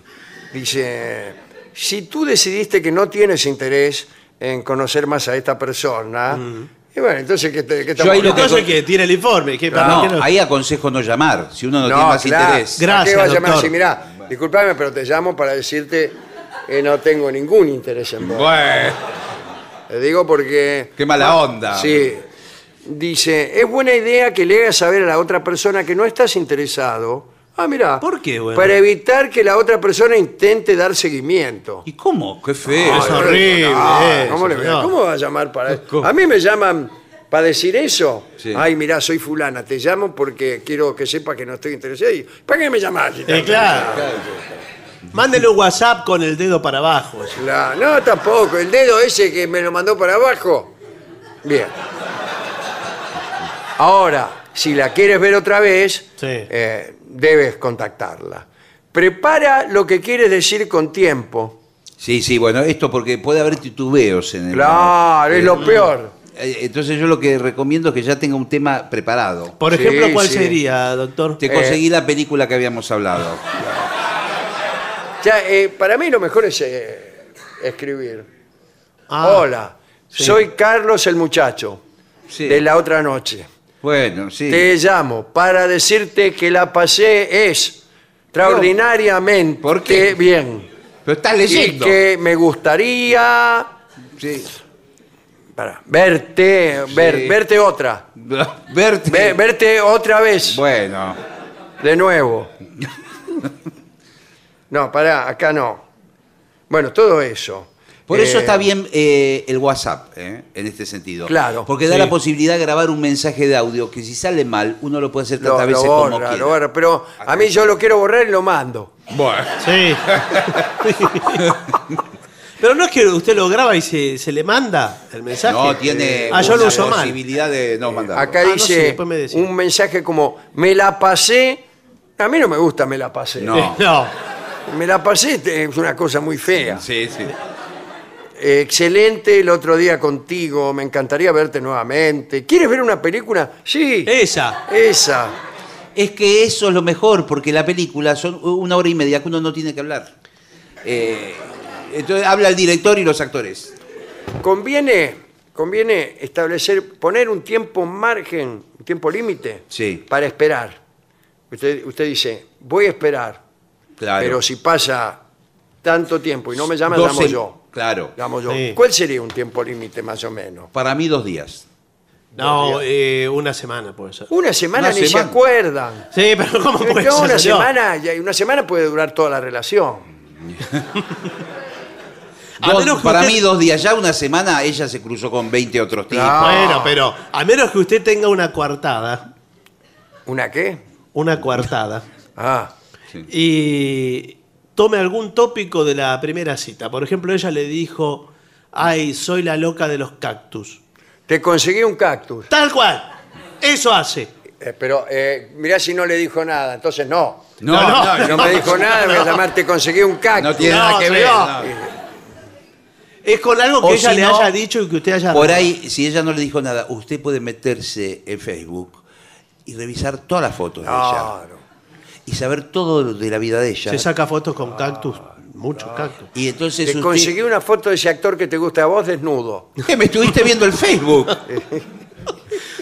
Dice, si tú decidiste que no tienes interés en conocer más a esta persona, y bueno, entonces, ¿qué, te- qué estamos ahí lo que- Entonces, que tiene el informe. ¿Qué, para No, ahí aconsejo no llamar, si uno no, tiene más claro. interés. ¿Para Gracias, qué va a llamar doctor. Mirá, disculpame, pero te llamo para decirte que no tengo ningún interés en vos. Bueno, Te digo porque... qué mala onda. Sí. Dice, es buena idea que le hagas saber a la otra persona que no estás interesado. Ah, mira. ¿Por qué, bueno? Para evitar que la otra persona intente dar seguimiento. ¿Y cómo? Qué feo. Es horrible eso, ¿cómo, le- cómo va a llamar para ¿Cómo? A mí me llaman para decir eso. Sí. Ay, mira, soy fulana, te llamo porque quiero que sepa que no estoy interesado. Y, ¿Para qué me llamas? si Eh, estás claro. Mándele un WhatsApp con el dedo para abajo. La- no, tampoco. El dedo ese que me lo mandó para abajo. Bien. Ahora, si la quieres ver otra vez, Sí. eh, debes contactarla. Prepara lo que quieres decir con tiempo. Sí, sí, bueno, esto porque puede haber titubeos en el. Claro, es lo peor. Eh, Entonces yo lo que recomiendo es que ya tenga un tema preparado. Por Sí, ejemplo, ¿cuál sí. sería, doctor? Te conseguí la película que habíamos hablado. Ya, eh, para mí lo mejor es eh, escribir. Ah, Hola, soy Carlos el muchacho Sí. de la otra noche. Bueno, sí. Te llamo para decirte que la pasé es extraordinariamente ¿Por qué? bien. Pero estás Y leyendo. que me gustaría Sí. para, verte, ver- verte otra. Verte. Ve- verte otra vez, Bueno. de nuevo. No, pará, acá no. Bueno, todo eso. Por eso Eh, está bien eh, el WhatsApp, ¿eh? en este sentido. Claro. Porque da Sí. la posibilidad de grabar un mensaje de audio que si sale mal, uno lo puede hacer Lo, tantas lo veces como borra, quiera. lo borra, pero a mí yo lo quiero borrar y lo mando. Sí. Pero no es que usted lo graba y se, se le manda el mensaje. No, tiene Ah, yo lo mal. posibilidad de no mandarlo. Acá Ah, no dice me un mensaje como, me la pasé. A mí no me gusta me la pasé. No. No. Me la pasé es una cosa muy fea. Sí, sí. Excelente el otro día contigo, me encantaría verte nuevamente. ¿Quieres ver una película? Sí, Esa. esa. Es que eso es lo mejor, porque la película son una hora y media que uno no tiene que hablar. Eh, entonces habla el director y los actores. Conviene, conviene establecer, poner un tiempo margen, un tiempo límite Sí. para esperar. Usted, usted dice, voy a esperar, Claro. pero si pasa tanto tiempo y no me llama, llamo yo. Claro. Llamo yo. Sí. ¿Cuál sería un tiempo límite más o menos? Para mí dos días. No, eh, una semana puede ser. Una semana Una ni se acuerdan. Sí, pero ¿cómo puede ser, una señor? semana, ya- una semana puede durar toda la relación. A Dos- menos que para usted- mí dos días. Ya una semana ella se cruzó con 20 otros tipos. Claro. Bueno, pero a menos que usted tenga una coartada, ¿Una qué? una coartada, Ah, y tome algún tópico de la primera cita. Por ejemplo, ella le dijo, ay, soy la loca de los cactus. te conseguí un cactus. Tal cual. Eso hace. Eh, pero eh, mirá si no le dijo nada, entonces no. No, No, no, no, no me dijo nada, voy a llamar te conseguí un cactus. no tiene No, nada que ver. Es con algo que O ella si le no, haya dicho y que usted haya... Por ahí, si ella no le dijo nada, usted puede meterse en Facebook y revisar todas las fotos de ella. Y saber todo de la vida de ella. Se saca fotos con cactus, muchos cactus. Y entonces Te usted- conseguí una foto de ese actor que te gusta a vos desnudo. ¿Qué? Me estuviste viendo el Facebook.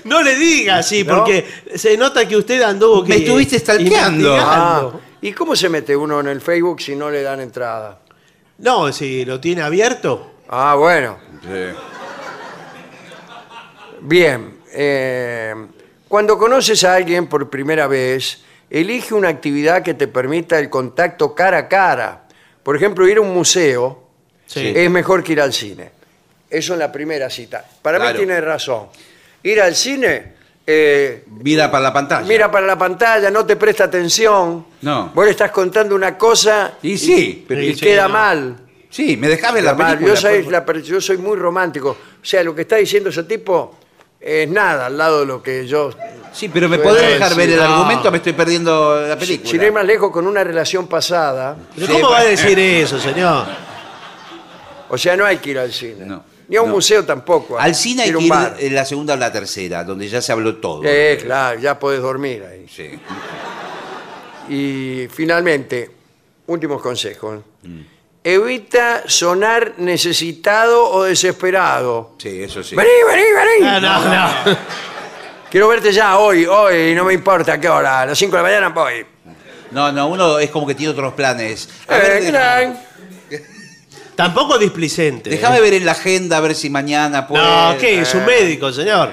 No le diga así, ¿No? porque se nota que usted anduvo... Me que- estuviste stalkeando. investigando. Ah, ¿y cómo se mete uno en el Facebook si no le dan entrada? No, si lo tiene abierto. Ah, bueno. Bien. eh, cuando conoces a alguien por primera vez, elige una actividad que te permita el contacto cara a cara. Por ejemplo, ir a un museo Sí. es mejor que ir al cine. Eso en la primera cita. Para mí tiene razón. Ir al cine, eh, Mira para la pantalla. mira para la pantalla, no te presta atención. No. Vos le estás contando una cosa Y sí, pero y Sí, queda no. mal. sí, me ver la mal. película. Yo soy, por- la per- yo soy muy romántico. O sea, lo que está diciendo ese tipo es nada al lado de lo que yo... Sí, pero me podés dejar ver el no. argumento, me estoy perdiendo la Si, película. sin ir más lejos, con una relación pasada, ¿Pero ¿Cómo va a decir eso, señor? o sea, no hay que ir al cine. No, Ni a un no. museo tampoco. Al cine hay que un ir bar. en la segunda o la tercera, donde ya se habló todo. Eh, claro, ya podés dormir ahí. Sí. Y finalmente, últimos consejos. Mm. Evita sonar necesitado o desesperado. Sí, eso sí. Vení, vení, vení. No, no, no. Quiero verte ya hoy, hoy, no me importa a qué hora, a las 5 de la mañana voy. No, no, uno es como que tiene otros planes. A Eh. Tampoco displicente. déjame ¿eh? ver en la agenda a ver si mañana puedo. No, ¿qué? Es un Eh. médico, señor.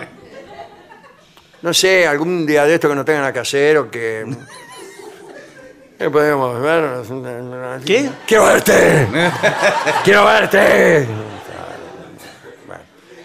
No sé, algún día de esto que no tengan nada que hacer o que... ¿Qué podemos ver? ¿Qué? ¡Quiero verte! ¡Quiero verte!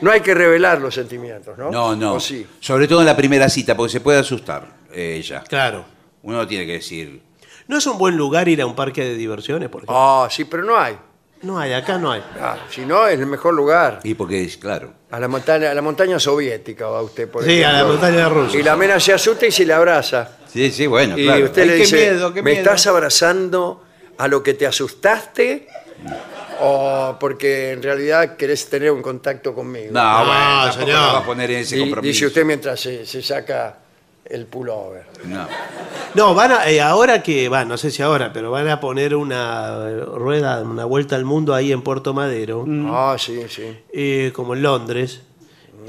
No hay que revelar los sentimientos, ¿no? No, no. ¿O sí? Sobre todo en la primera cita, porque se puede asustar eh, ella. Claro. Uno tiene que decir. ¿No es un buen lugar ir a un parque de diversiones? Por ejemplo? Ah, sí, pero no hay. No hay, acá no hay. Claro, si no, es el mejor lugar. Y porque es claro. A la montaña, a la montaña soviética va usted, por Sí, a la montaña rusa. Y la mena se asusta y se le abraza. Sí, sí, bueno, Y claro. usted Ay, le qué dice, miedo, qué ¿me miedo". estás abrazando a lo que te asustaste? O porque en realidad querés tener un contacto conmigo? No, bueno, tampoco señor. nos va a poner en ese Di- compromiso. dice usted mientras se, se saca el pullover. No. No, van a, eh, ahora que, va, no sé si ahora, pero van a poner una eh, rueda, una vuelta al mundo ahí en Puerto Madero, Ah, sí, sí. eh, como en Londres.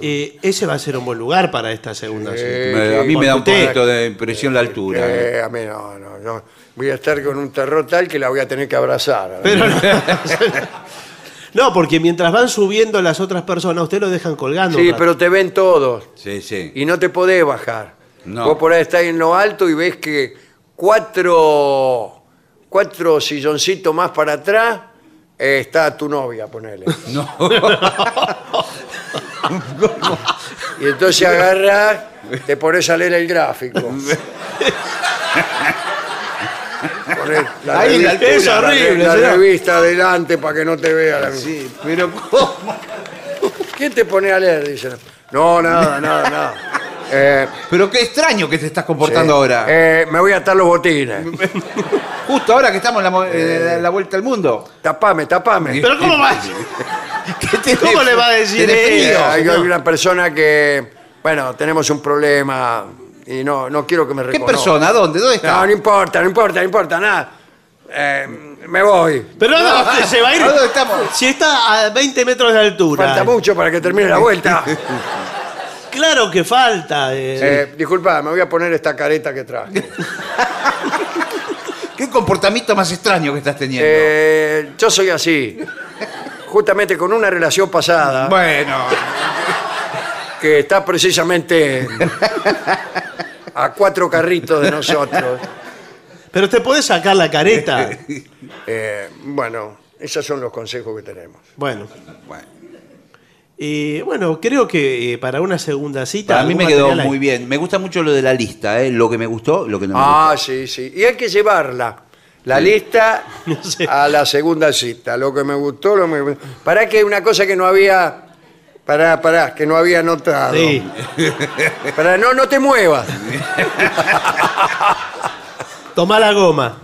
Eh, ese va a ser un buen lugar para esta segunda cita. Me- a mí me da un poquito de impresión la altura. Eh, a mí no, no, no. Voy a estar con un terror tal que la voy a tener que abrazar. Pero no, No, porque mientras van subiendo las otras personas, usted lo dejan colgando. sí, pero te ven todos Sí, sí. y no te podés bajar. No. Vos por ahí estás en lo alto y ves que cuatro, cuatro silloncitos más para atrás eh, está tu novia, ponele. No. Y entonces agarras, te pones a leer el gráfico. La Ahí. Es horrible, la señor. revista adelante para que no te vea la Sí, pero ¿cómo? ¿Quién te pone a leer? Dicen. No, nada, nada, nada. Eh, Pero qué extraño que te estás comportando ahora. Eh, me voy a atar los botines. Justo ahora que estamos en la, mo- eh, la vuelta al mundo. Tapame, tapame. Pero ¿cómo va? ¿Cómo le va a decir eso? hay, una persona que, bueno, tenemos un problema y no, no quiero que me ¿Qué reconozca. persona? ¿Dónde? ¿Dónde está? No, no importa, no importa, no importa, nada. Eh, me voy. Pero no, usted se va a ir. ¿A dónde estamos? Si está a 20 metros de altura. Falta mucho para que termine la vuelta. Claro que falta. eh. Eh, disculpa, me voy a poner esta careta que traje. ¿Qué comportamiento más extraño que estás teniendo? Eh, yo soy así. Justamente con una relación pasada Bueno, que está precisamente a cuatro carritos de nosotros. Pero te puede sacar la careta. Eh, bueno, esos son los consejos que tenemos. Bueno. bueno. Y bueno, creo que eh, para una segunda cita. Para mí algún me quedó material hay. muy bien. Me gusta mucho lo de la lista, ¿eh? Lo que me gustó, lo que no me Ah, sí, sí. Y hay que llevarla. La lista No sé. a la segunda cita. Lo que me gustó, lo que me... Para que una cosa que no había... Pará, pará, que no había notado. Sí. Pará, no, no te muevas. Toma la goma.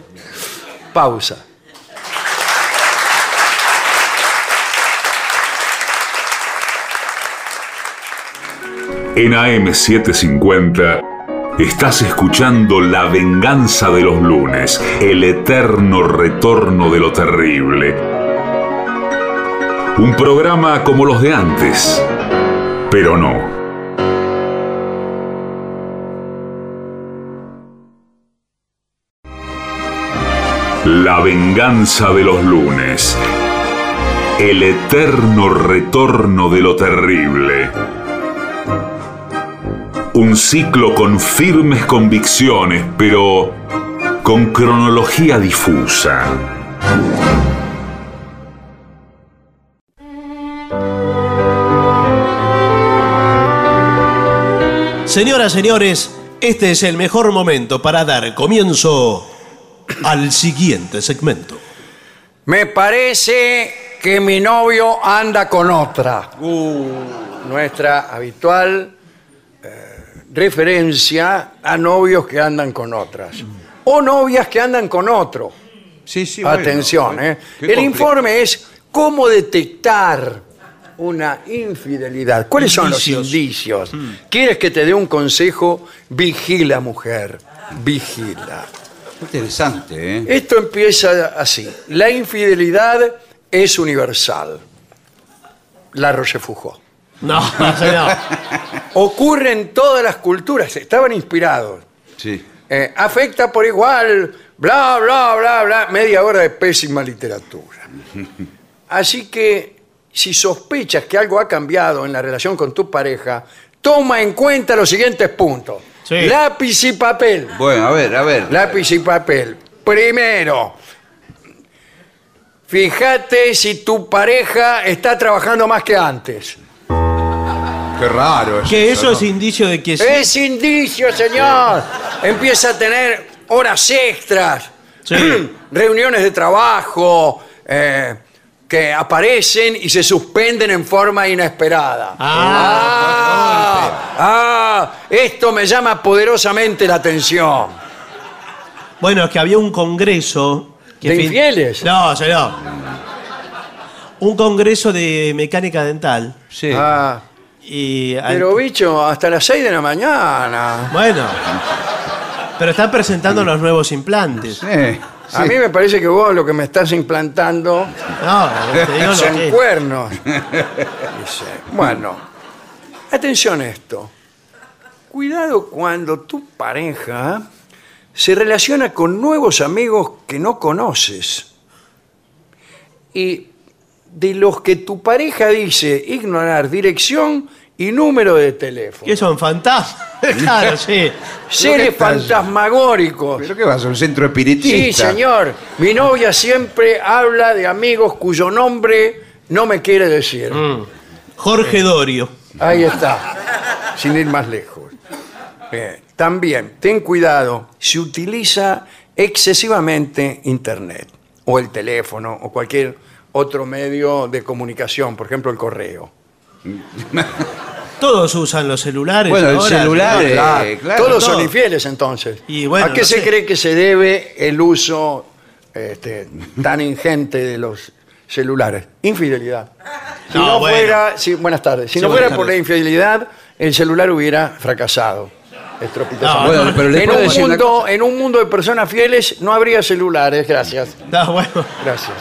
Pausa. En AM750 estás escuchando La venganza de los lunes, el eterno retorno de lo terrible. Un programa como los de antes, pero no. La venganza de los lunes, el eterno retorno de lo terrible. Un ciclo con firmes convicciones, pero con cronología difusa. Señoras, señores, este es el mejor momento para dar comienzo al siguiente segmento. Me parece que mi novio anda con otra. Nuestra habitual referencia a novios que andan con otras. O novias que andan con otro. Sí, sí, bueno. Atención, ¿eh? Qué El informe es cómo detectar una infidelidad. ¿Cuáles son los Indicios. indicios? ¿Quieres que te dé un consejo? Vigila, mujer. Vigila. Interesante, ¿eh? Esto empieza así. La infidelidad es universal. La Rochefoucauld. No, señor. Ocurre en todas las culturas. Estaban inspirados. Sí. Eh, afecta por igual, bla, bla, bla, bla. Media hora de pésima literatura. Así que si sospechas que algo ha cambiado en la relación con tu pareja, toma en cuenta los siguientes puntos. Sí. Lápiz y papel. Bueno, a ver, a ver. Lápiz y papel. Primero, fíjate si tu pareja está trabajando más que antes. Qué raro es Que eso ¿no? es indicio de que sí. Es indicio, señor. Empieza a tener horas extras, Sí. reuniones de trabajo eh, que aparecen y se suspenden en forma inesperada. Ah. ah, ah, esto me llama poderosamente la atención. Bueno, es que había un congreso. Que ¿De fin- infieles? No, señor. un congreso de mecánica dental. Sí. Ah, Y al- pero bicho, hasta las 6 de la mañana. bueno. Pero están presentando los nuevos implantes. Sí, A mí me parece que vos lo que me estás implantando No, te digo lo son que- cuernos. Dice, Bueno, atención a esto. Cuidado cuando tu pareja se relaciona con nuevos amigos que no conoces. Y de los que tu pareja dice ignorar dirección y número de teléfono. ¿Qué son fantasmas? claro, sí. Seres fantasmagóricos. ¿Pero qué vas a un centro espiritista? Sí, señor. Mi novia siempre habla de amigos cuyo nombre no me quiere decir. Mm. Jorge Dorio. Ahí está. Sin ir más lejos. También, ten cuidado si utiliza excesivamente Internet o el teléfono o cualquier otro medio de comunicación, por ejemplo el correo. Todos usan los celulares. Bueno, el ahora. celular, eh, Claro, claro, Todos todo. son infieles entonces. Y bueno, ¿A qué no se sé. cree que se debe el uso este, tan ingente de los celulares? Infidelidad. Si No, no, bueno. fuera, sí, buenas tardes. Si Sí, no fuera por la infidelidad, el celular hubiera fracasado. estrepitosamente. No, Bueno, pero les en, un mundo, en un mundo de personas fieles no habría celulares. Gracias. No, bueno. Gracias.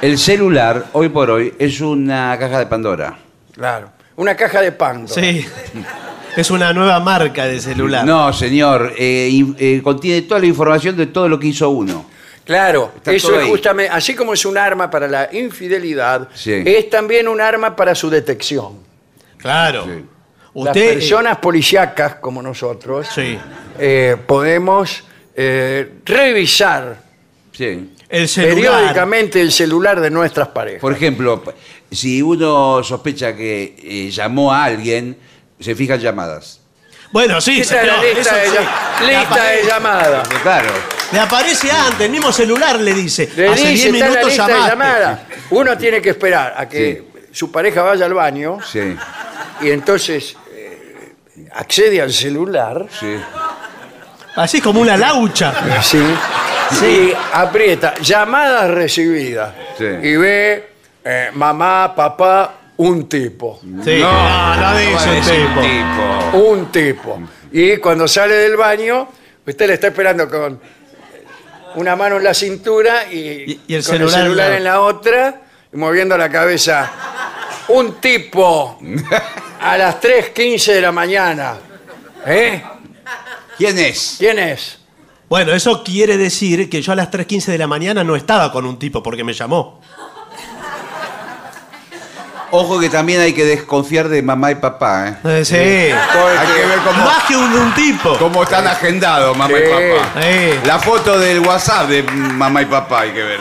El celular, hoy por hoy, es una caja de Pandora. Claro. Una caja de pan. Sí. Es una nueva marca de celular. No, señor, eh, in- eh, contiene toda la información de todo lo que hizo uno. Claro, Está eso todo es ahí. justamente, así como es un arma para la infidelidad, Sí. es también un arma para su detección. Claro. Sí. Usted. Las personas policíacas como nosotros Sí. eh, podemos eh, revisar Sí. El celular. periódicamente el celular de nuestras parejas. Por ejemplo, si uno sospecha que eh, llamó a alguien, se fijan llamadas. Bueno, sí, Esta es la lista, de, eso sí. llam- Le lista de apare- llamadas. Claro. Le aparece antes, el mismo celular le dice. Le Hace dice, 10 está en la minutos lista de llamaste. llamadas. Uno tiene que esperar a que su pareja vaya al baño Sí, y entonces eh, accede al celular sí. Así como una laucha. Sí. Y aprieta llamadas recibidas. Sí. Y ve eh, mamá, papá, un tipo. Sí. No, no dice un tipo. tipo. Un tipo. Y cuando sale del baño, usted le está esperando con una mano en la cintura y, Y- y el con celular el celular en la- en la otra y moviendo la cabeza. Un tipo a las 3.15 de la mañana. ¿Eh? ¿Quién es? ¿Quién es? Bueno, eso quiere decir que yo a las 3.15 de la mañana no estaba con un tipo porque me llamó. Ojo que también hay que desconfiar de mamá y papá, ¿eh? Eh, sí. Hay que ver cómo, Más que un, un tipo. cómo están agendados mamá Sí. y papá. La foto del WhatsApp de mamá y papá hay que ver.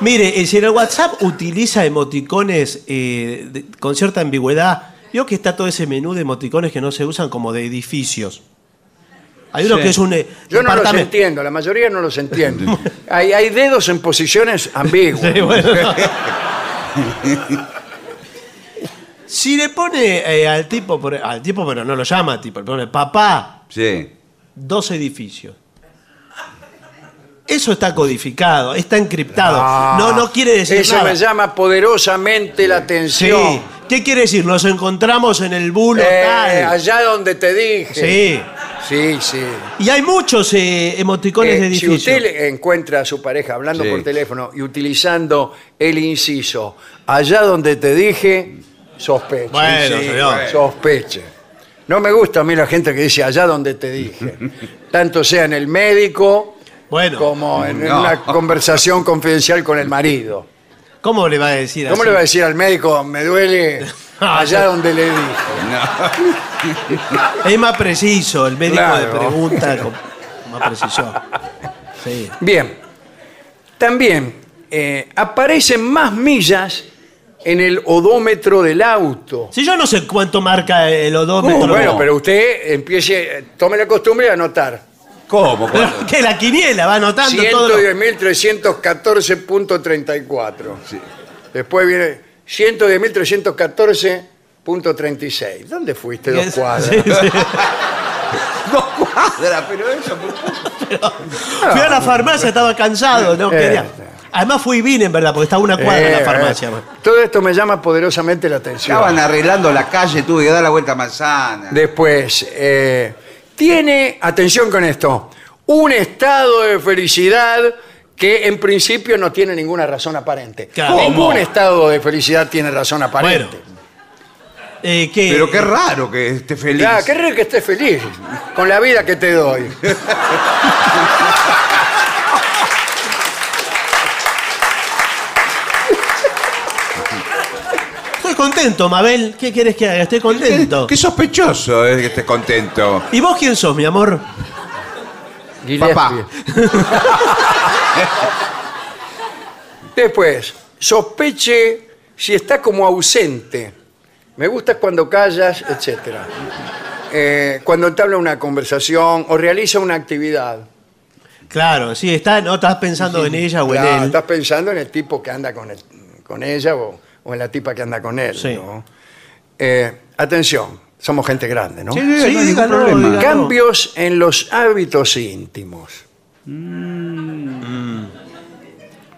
Mire, eh, si en el WhatsApp utiliza emoticones eh, de- con cierta ambigüedad, vio que está todo ese menú de emoticones que no se usan como de edificios. Hay uno Sí. que es un eh, Yo no los departamento- entiendo, la mayoría no los entiendo. hay, hay dedos en posiciones ambiguas. Sí, bueno. si le pone eh, al tipo, por- al tipo, pero no lo llama tipo, le pone papá, Sí. dos edificios. Eso está codificado, está encriptado. no, no quiere decir Eso nada. me llama poderosamente la Sí. ¿Qué quiere decir? Nos encontramos en el bulo Eh, tal. allá donde te dije. Sí. Sí, sí. Y hay muchos eh, emoticones Eh, de si edificios. usted le encuentra a su pareja hablando Sí. por teléfono y utilizando el inciso, allá donde te dije, sospeche. Bueno, señor. Sospeche. No me gusta a mí la gente que dice allá donde te dije. Tanto sea en el médico Bueno, como en, en No. una conversación confidencial con el marido. ¿Cómo le va a decir ¿Cómo así? le va a decir al médico, me duele allá donde le dije? Es más preciso, el médico Claro. de pregunta con más precisión. Sí. Bien. También eh, aparecen más millas en el odómetro del auto. Si yo no sé cuánto marca el odómetro. Uh, bueno, pero usted empiece, tome la costumbre de anotar. ¿Cómo? Pero que la quiniela va anotando todo. lo- 110.314.34. Después viene 110.314.36. ¿Dónde fuiste dos cuadras? sí, sí. Dos cuadras, pero eso. Fui a la farmacia, estaba cansado, no Eh, quería. Además fui y vine, en verdad, porque estaba a una cuadra Eh, la farmacia. eh, todo esto me llama poderosamente la atención. Estaban arreglando la calle, tuve que dar la vuelta a manzana. Después, eh, tiene, atención con esto, un estado de felicidad que en principio no tiene ninguna razón aparente. Claro. Ningún estado de felicidad tiene razón aparente. Eh, que- Pero qué raro que esté feliz. Ya, qué rico que estés feliz con la vida que te doy. contento, Mabel. ¿Qué quieres que haga? Estoy contento. Qué sospechoso es que estés contento. ¿Y vos quién sos, mi amor? Papá. Después, sospeche si está como ausente. Me gusta cuando callas, etc. Eh, cuando entabla una conversación o realiza una actividad. Claro, sí, está, no estás pensando en ella o Claro, en él. estás pensando en el tipo que anda con, el- con ella o, o en la tipa que anda con él. Sí. ¿no? Eh, atención, somos gente grande, ¿no? Sí, no hay ningún dígalo, problema. dígalo. Cambios en los hábitos íntimos.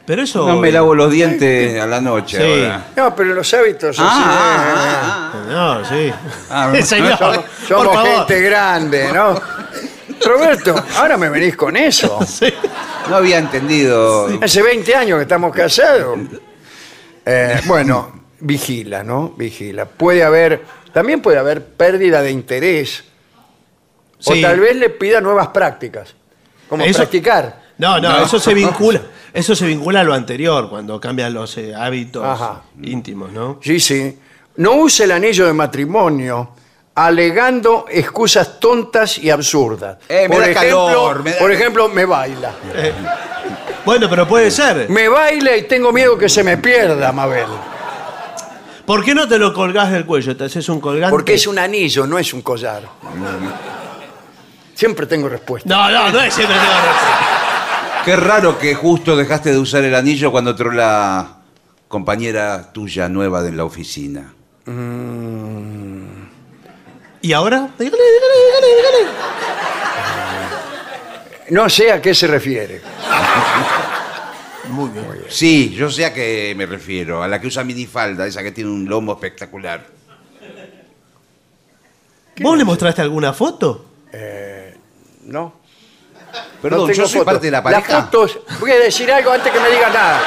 Pero eso. No me lavo los dientes a la noche Sí. ahora. No, pero los hábitos Ah, así, ah, eh, ah, No, sí. Ah, Señor, Somos, por somos favor. gente grande, ¿no? Roberto, ahora me venís con eso. Sí. ah. No había entendido. Hace 20 años que estamos casados. Eh, bueno, vigila, ¿no? Vigila. Puede haber, también puede haber pérdida de interés. O tal vez le pida nuevas prácticas. Como Eso- practicar. No, no, eso se vincula. Eso se vincula a lo anterior, cuando cambian los eh, hábitos Ajá. íntimos, ¿no? Sí, sí. No use el anillo de matrimonio alegando excusas tontas y absurdas. Eh, me por, da ejemplo, calor, me da- por ejemplo, me baila. Bueno, pero puede ser. Me baila y tengo miedo que se me pierda, Mabel. ¿Por qué no te lo colgás del cuello? ¿Te haces un colgante? Porque es un anillo, no es un collar. Siempre tengo respuesta. No, no, no es siempre tengo razón. Qué raro que justo dejaste de usar el anillo cuando entró la compañera tuya nueva de la oficina. ¿Y ahora? Dígale, dígale, dígale, dígale. No sé a qué se refiere. Muy bien. Sí, yo sé a qué me refiero, a la que usa minifalda, esa que tiene un lomo espectacular. ¿Vos le mostraste alguna foto? ¿No? Perdón, No tengo yo soy fotos. parte de la pareja. Las fotos, voy a decir algo antes que me diga nada.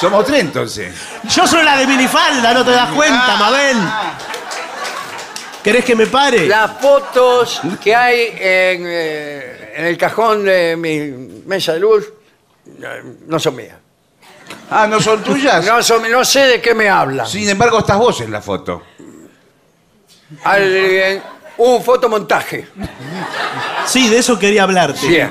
Somos tres entonces. Yo soy la de minifalda, ¿no te das cuenta, Mabel? ¿Querés que me pare? Las fotos que hay en, eh, en el cajón de mi mesa de luz eh, no son mías. Ah, ¿no son tuyas? No, son- no sé de qué me hablan. Sin embargo, estás vos en la foto. Alguien- un fotomontaje. Sí, de eso quería hablarte. Bien.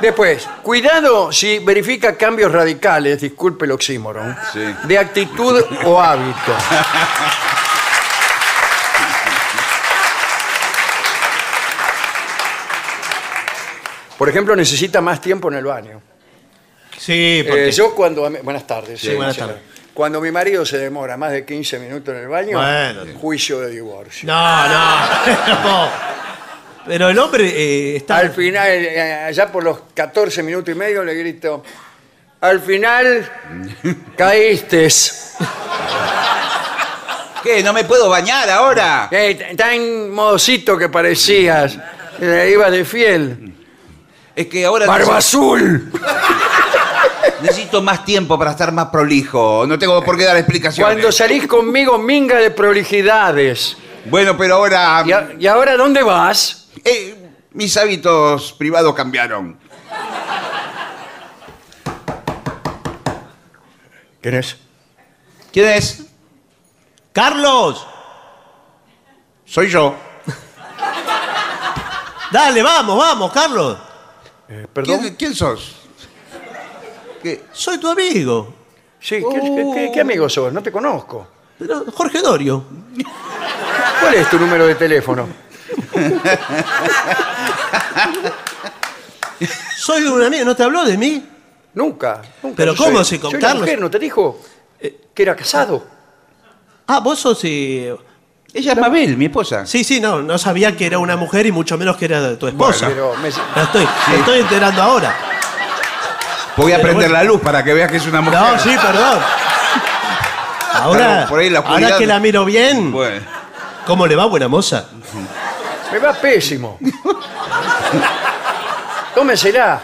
Después, cuidado si verifica cambios radicales, disculpe el oxímoron, Sí. de actitud o hábito. Por ejemplo, necesita más tiempo en el baño. Sí, porque... Eh, yo cuando... Buenas tardes. Sí, buenas tardes. Cuando mi marido se demora más de 15 minutos en el baño, Bueno. juicio de divorcio. No, no, no. Pero el hombre eh, está... Al final, eh, allá por los 14 minutos y medio, le grito, al final caíste. ¿Qué? ¿No me puedo bañar ahora? Eh, tan modosito que parecías. Eh, ibas de fiel. Es que ahora ¡Barba necesito, azul! necesito más tiempo para estar más prolijo. No tengo por qué dar explicaciones. Cuando salís conmigo, minga de prolijidades. Bueno, pero ahora... ¿Y, a- y ahora dónde vas? eh, mis hábitos privados cambiaron. ¿Quién es? ¿Quién es? ¡Carlos! Soy yo. Dale, vamos, vamos, Carlos. Eh, ¿Perdón? ¿Quién, quién sos? ¿Qué? Soy tu amigo. Sí, ¿qué, qué- qué- qué amigo sos? No te conozco. Pero Jorge Dorio. ¿Cuál es tu número de teléfono? Soy un amigo, ¿no te habló de mí? Nunca. nunca. Pero Yo ¿cómo soy- si con soy la Carlos? mujer, ¿No te dijo que era casado? Ah, vos sos... eh, Ella es Mabel, mi esposa. Sí, sí, no, no sabía que era una mujer y mucho menos que era tu esposa. Pero me- estoy, me estoy enterando ahora. Voy a Pero prender bueno. la luz para que veas que es una mujer. No, sí, perdón. Ahora, Pero por ahí la ahora que la miro bien, Bueno. ¿cómo le va, buena moza? Me va pésimo. Tómesela.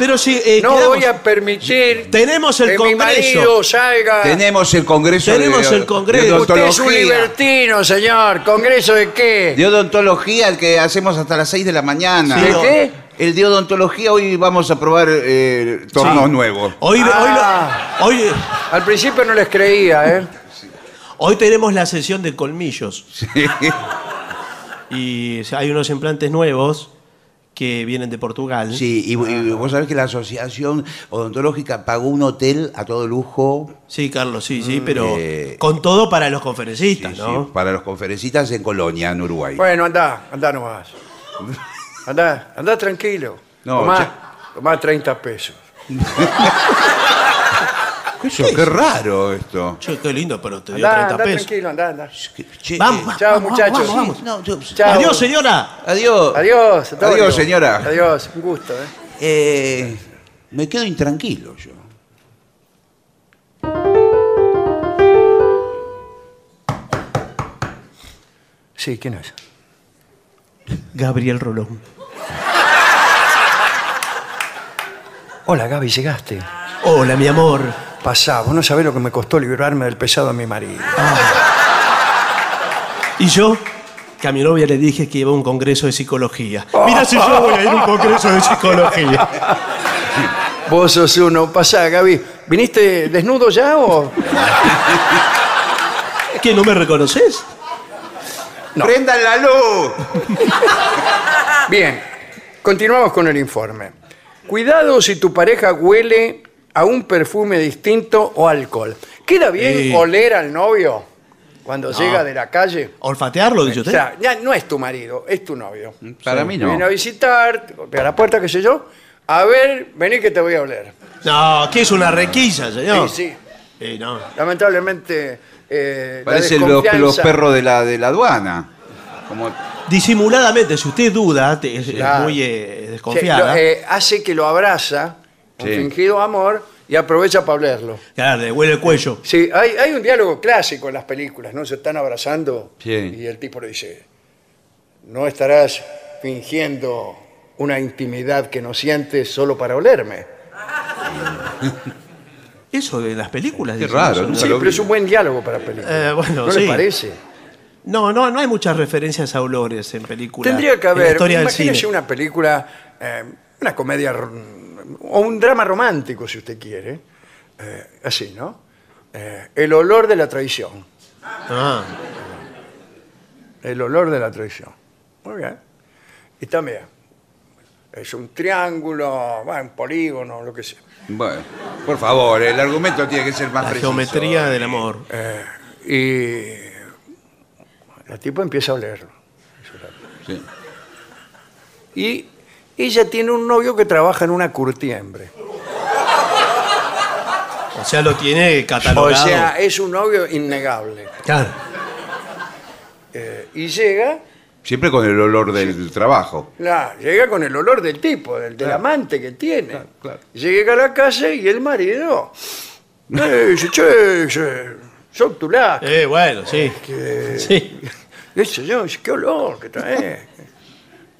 Pero si eh, No quedamos- voy a permitir tenemos el que mi Congreso. marido salga. Tenemos el Congreso Tenemos de, el Congreso. de Usted es un odontología. libertino, señor. ¿Congreso de qué? De odontología, el que hacemos hasta las 6 de la mañana. Sí, ¿De qué? El de odontología, hoy vamos a probar eh, tornos Sí. nuevos. Hoy, Ah. hoy, lo- hoy, Al principio no les creía, ¿eh? hoy tenemos la sesión de colmillos Sí. y hay unos implantes nuevos que vienen de Portugal. Sí, y, y vos sabés que la asociación odontológica pagó un hotel a todo lujo Sí, Carlos, sí, sí, pero Eh, con todo para los sí, conferencistas, sí, ¿no? para los conferencistas en Colonia, en Uruguay. Bueno, anda, anda nomás. Anda, anda tranquilo. No, tomá, ya- tomá 30 pesos. ¿Qué, eso? Qué raro esto. Che, qué lindo, pero te dio Anda, 30 anda pesos. tranquilo, anda, anda. Che, Vamos, eh, vamos, Chao, vamos, muchachos. vamos, vamos. no, yo- Chao. Adiós, señora. Adiós. Adiós. Antonio. Adiós, señora. Adiós, un gusto, ¿eh? Eh, me quedo intranquilo yo. Sí, ¿quién es? Gabriel Rolón. Hola, Gaby, llegaste. Hola, mi amor. Pasá, vos no sabés lo que me costó librarme del pesado de mi marido. Y yo, que a mi novia le dije que iba a un congreso de psicología. Mira si yo voy a ir a un congreso de psicología. Vos sos uno. Pasá, Gaby. ¿Viniste desnudo ya o...? ¿Qué, no me reconoces? No. ¡Prendan la luz! Bien, continuamos con el informe. Cuidado si tu pareja huele a un perfume distinto o alcohol. ¿Queda bien Sí. oler al novio cuando llega de la calle? ¿Olfatearlo, dice O usted? sea, ya no es tu marido, es tu novio. Para mí no. Viene a visitar, te golpea la puerta, qué sé yo. A ver, vení que te voy a oler. No, que es una requisa, señor. Sí, sí. No. Lamentablemente, eh, la Parecen los, los perros de la, de la aduana. Como, Disimuladamente, si usted duda, te- es, es Claro. muy eh, Sí, desconfiada. lo- eh, hace que lo abraza, un Sí. fingido amor, y aprovecha para olerlo. Claro, le huele el cuello. Sí, hay, hay un diálogo clásico en las películas, ¿no? Se están abrazando Sí. y el tipo le dice, no estarás fingiendo una intimidad que no sientes solo para olerme. Eso de las películas. Qué dicen raro, eso, ¿no? nunca Sí, lo pero vi. es un buen diálogo para películas. Eh, bueno, ¿No sí. le parece? No, no, no hay muchas referencias a olores en películas. Tendría que en la haber, historia del imagínese cine. una película, eh, una comedia o un drama romántico, si usted quiere, eh, así, ¿no? Eh, el olor de la traición. Ah, El olor de la traición. Muy bien. Y también, es un triángulo, bueno, un polígono, lo que sea. bueno, por favor, el argumento tiene que ser más la preciso. geometría del amor. Y la tipo empieza a olerlo. Sí. Y ella tiene un novio que trabaja en una curtiembre. O sea, lo tiene O catalogado. sea, es un novio innegable. Claro. Eh, y llega, Siempre con el olor del trabajo. la, llega con el olor del tipo, del, del amante que tiene. Claro, claro. Llega a la casa y el marido eh, dice, che, tu laca. Eh, bueno, sí. que- Sí. Dice yo, dice, qué olor que trae.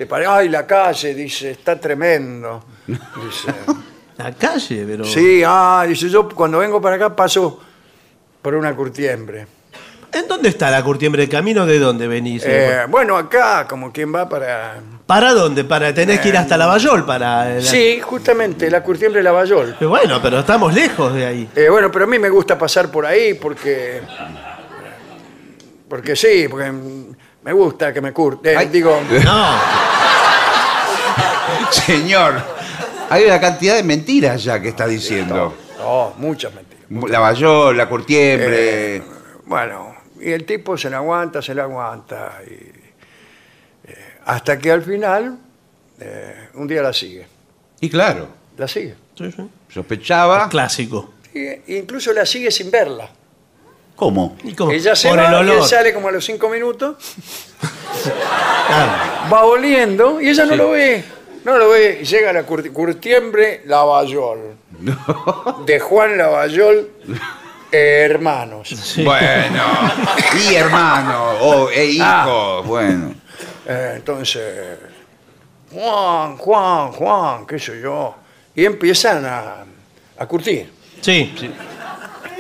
Te parece, ay, la calle, dice, está tremendo. Dice, La calle, pero. sí, ah, dice, yo cuando vengo para acá paso por una curtiembre. ¿En dónde está la curtiembre? ¿El camino de dónde venís? Eh, bueno, acá, como quien va para... ¿Para dónde? Para tenés que ir hasta Lavallol para. la- Sí, justamente, la curtiembre de Lavallol. Eh, Bueno, pero estamos lejos de ahí. Eh, bueno, pero a mí me gusta pasar por ahí porque... Porque sí, porque me gusta que me curte. Digo, No. Señor, hay una cantidad de mentiras ya que está diciendo. no, muchas mentiras. La Bayol, la Curtiembre. Eh, bueno, y el tipo se la aguanta, se la aguanta. Y, eh, hasta que al final, eh, un día la sigue. y claro, La sigue. Sí, sí. sospechaba. Clásico. Y, e incluso la sigue sin verla. ¿Cómo? ¿Y cómo? Ella se Por va el y él olor. sale como a los cinco minutos, Claro. va oliendo y ella no Sí. lo ve. No lo ve y llega la curti- Curtiembre Lavallol. De Juan Lavallol, eh, hermanos. Bueno, y hermano, o e hijo, Ah. bueno. Eh, entonces, Juan, Juan, Juan, qué sé yo. Y empiezan a, a curtir. Sí.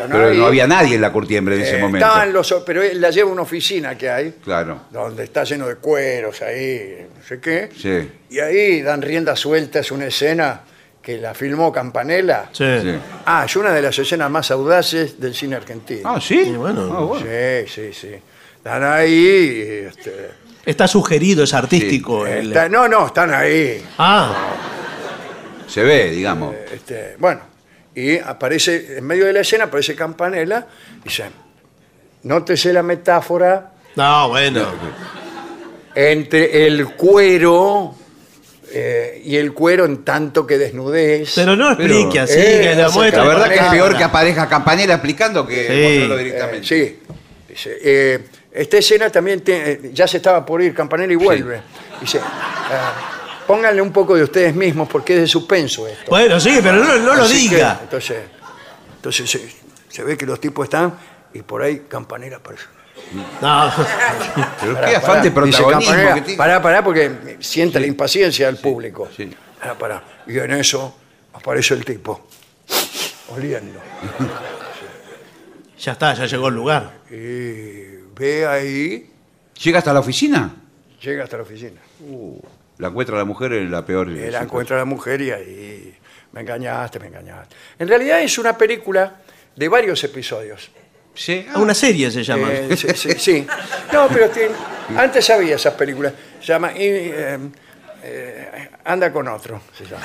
Pero no había nadie en la curtiembre en ese eh, momento. estaban los, pero él la lleva a una oficina que hay, Claro, donde está lleno de cueros ahí, no sé qué. sí, Y ahí dan rienda suelta, es una escena que la filmó Campanella. Sí. sí. Ah, es una de las escenas más audaces del cine argentino. Ah, ¿sí? Y bueno. Ah, bueno. Sí, sí, sí. Están ahí. este, Está sugerido, es artístico. el- está- no, no, están ahí. Ah, Se ve, digamos. Este, bueno, y aparece, en medio de la escena, aparece Campanella y dice, nótese la metáfora no, bueno. entre el cuero eh, y el cuero en tanto que desnudez. Pero no explique Pero- así, Eh, que la muestra. La verdad que es peor que aparezca Campanella explicando que Sí. mostrarlo Eh, directamente. sí. Dice, eh, esta escena también te- eh, ya se estaba por ir Campanella y vuelve. Dice, ah, pónganle un poco de ustedes mismos porque es de suspenso esto. Bueno, sí, pero no, no lo Así que, diga. entonces, entonces se, se ve que los tipos están y por ahí Campanella aparece. No. Pero qué afán de Dice protagonismo Campanella, que tiene. Pará, pará, porque siente la impaciencia del público. sí. Pará, pará. Y en eso aparece el tipo, oliendo. Ya está, ya llegó el lugar. Y ve ahí, ¿Llega hasta la oficina? llega hasta la oficina. La encuentra la mujer en la peor. La encuentra la mujer y ahí, me engañaste, me engañaste. En realidad es una película de varios episodios. Sí. Ah, Una serie se llama. Eh, sí, sí, sí. No, pero tiene- antes había esas películas. Se llama y, eh, eh, Anda con otro. se llama.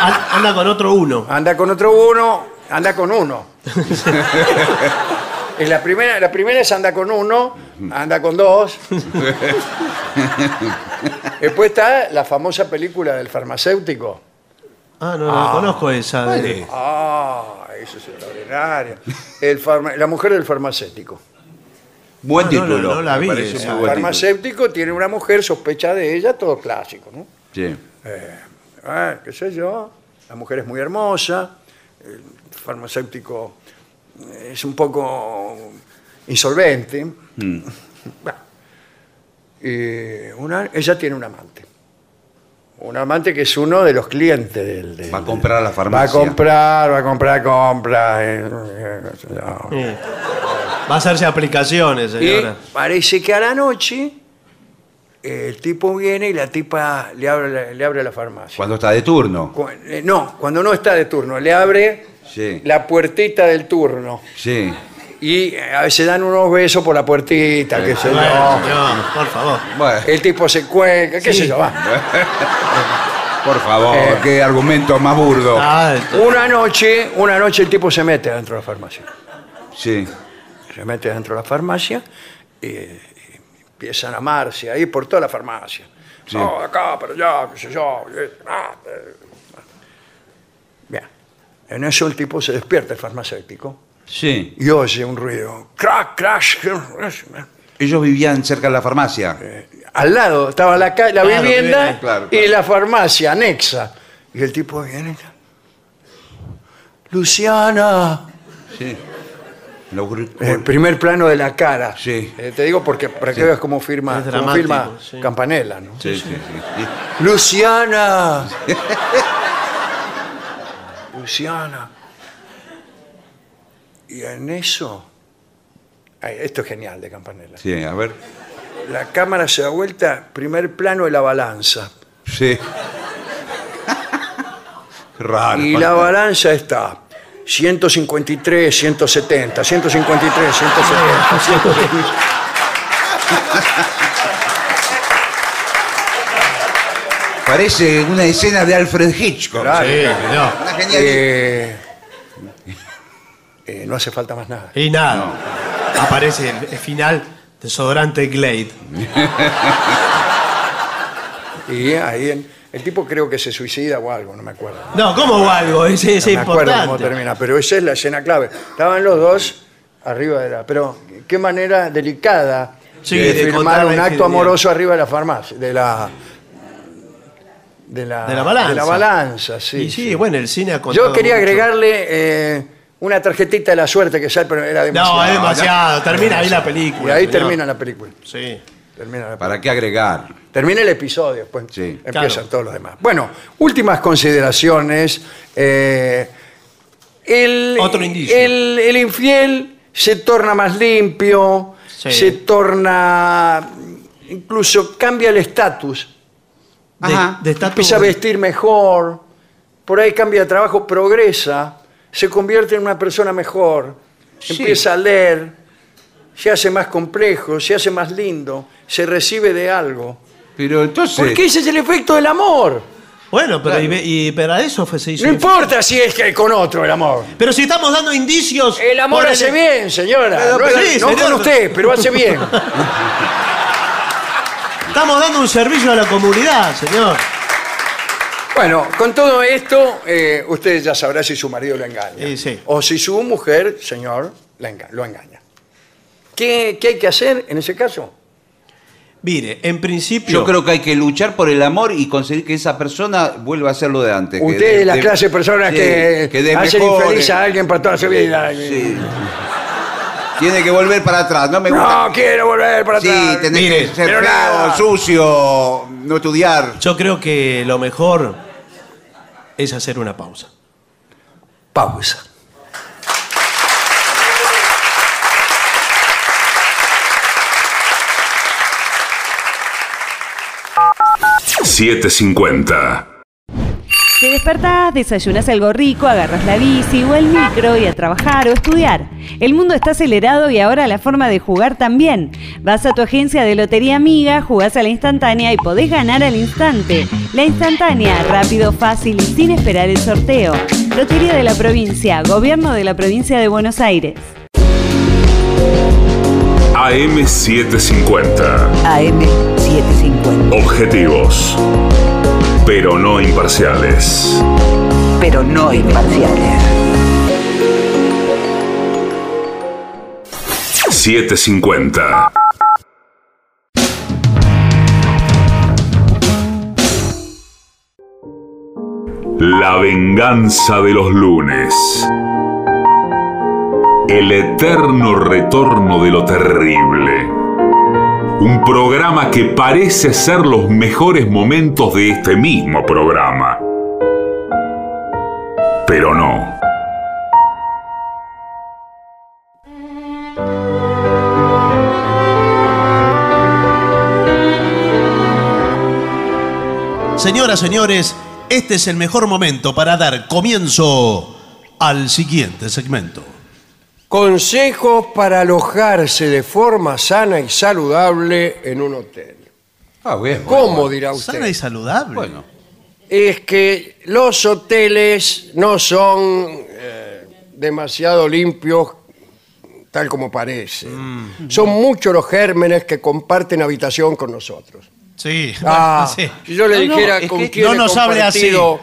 An- Anda con otro uno. Anda con otro uno, anda con uno. En la primera, la primera es anda con uno, anda con dos. Después está la famosa película del farmacéutico. Ah, no, no conozco esa. de- Ah, eso es extraordinario. El farma- la mujer del farmacéutico. Buen Ah, no, título. no, no la me vi parece esa. muy El buen título. farmacéutico tiene una mujer, sospecha de ella, todo clásico, ¿no? Sí. Ah, qué sé yo, la mujer es muy hermosa, el farmacéutico es un poco insolvente. Bueno, y una- ella tiene un amante. Un amante que es uno de los clientes del... del- Va a comprar a la Va a farmacia. comprar, va a comprar, compra. eh, eh. Sí. Va a hacerse aplicaciones, Y señora. parece que a la noche el tipo viene y la tipa le abre, le abre la farmacia. Cuando está de turno. Cu- eh, No, cuando no está de turno, le abre Sí. la puertita del turno. Sí. Y eh, a veces dan unos besos por la puertita, qué sé Bueno, yo. señor, por favor. Bueno, El tipo se cuelga, qué Sí. sé yo. va. por favor, Eh. qué argumento más burdo. Ah, esto- Una noche, una noche el tipo se mete dentro de la farmacia. Sí. Se mete dentro de la farmacia y empiezan a amarse ahí por toda la farmacia. Sí. No, acá, para allá, qué sé yo. eh, ah, eh. Bien. En eso el tipo se despierta, el farmacéutico, Sí. y oye un ruido. Crack, crash. Ellos vivían cerca de la farmacia. Al lado estaba la, ca- la Claro, vivienda bien, claro, y la farmacia anexa. Y el tipo viene. Luciana. Sí. Lo gr- Eh, primer plano de la cara. Sí. Eh, te digo porque para que Sí. veas cómo firma, Es cómo dramático, firma sí. Campanella, ¿no? Sí, sí, sí, sí. Luciana. Luciana. Y en eso. Ay, esto es genial de Campanella. Sí, a ver. La cámara se da vuelta, primer plano de la balanza. Sí. Raro. Y la balanza está 153, 170, 153, 170, 170. Parece una escena de Alfred Hitchcock. Claro. Sí, no. Una genial. Eh, eh, no hace falta más nada. Y nada. Aparece el, el final desodorante Glade. Y ahí en- el tipo creo que se suicida o algo, no me acuerdo. No, ¿cómo o algo? Es, es No me acuerdo cómo termina, pero esa es la escena clave. Estaban los dos arriba de la... Pero qué manera delicada Sí, de, de firmar un acto amoroso arriba de la farmacia, de la... de la, De la balanza. de la balanza, sí. y sí, sí. bueno, el cine ha Yo quería mucho. agregarle eh, una tarjetita de la suerte que sale, pero era demasiado. No, es demasiado. Termina ahí la película. Y ahí termina la película. Sí. Termina, la ¿Para qué agregar? termina el episodio, después Sí. empiezan Claro. todos los demás. Bueno, últimas consideraciones. eh, el, Otro indicio. El, el infiel se torna más limpio, Sí. se torna, incluso cambia el estatus. De, Ajá. de estatus- empieza a vestir mejor, por ahí cambia de trabajo, progresa, se convierte en una persona mejor, empieza a leer, se hace más complejo, se hace más lindo, se recibe de algo. Pero entonces. Porque ese es el efecto del amor. Bueno, pero, y, y para eso fue, se hizo. No importa si es que con otro el amor. Pero si estamos dando indicios. El amor por hace bien, señora. Pero- no pero es- sí, no señor. con usted, pero hace bien. Estamos dando un servicio a la comunidad, señor. Bueno, con todo esto, eh, usted ya sabrá si su marido lo engaña. Sí. O si su mujer, señor, la enga- lo engaña. ¿Qué, qué hay que hacer en ese caso? Mire, en principio. Yo creo que hay que luchar por el amor y conseguir que esa persona vuelva a ser lo de antes. Usted es la de- clase de personas sí, que, que hacen mejor, infeliz a alguien para toda su vida. sí. Tiene que volver para atrás. No me No gusta. quiero volver para Sí, atrás. tenés Mire, que ser pero feo, nada. sucio, no estudiar. Yo creo que lo mejor es hacer una pausa. Pausa. $7.50. Te despertás, desayunas algo rico, agarras la bici o el micro y a trabajar o estudiar. El mundo está acelerado y ahora la forma de jugar también. Vas a tu agencia de Lotería Amiga, jugás a la instantánea y podés ganar al instante. La instantánea, rápido, fácil y sin esperar el sorteo. Lotería de la provincia, Gobierno de la provincia de Buenos Aires. AM750. AM750. Objetivos. Pero no imparciales. Pero no imparciales. 750. La venganza de los lunes. El eterno retorno de lo terrible. Un programa que parece ser los mejores momentos de este mismo programa. Pero no. Señoras, señores, este es el mejor momento para dar comienzo al siguiente segmento. Consejos para alojarse de forma sana y saludable en un hotel. Ah, bien. ¿Cómo dirá usted? Sana y saludable. Bueno, es que los hoteles no son eh, demasiado limpios tal como parece. Mm. Son muchos los gérmenes que comparten habitación con nosotros. Sí. Ah, sí. Si yo le No, no, dijera es con que quién no he nos hable así. compartido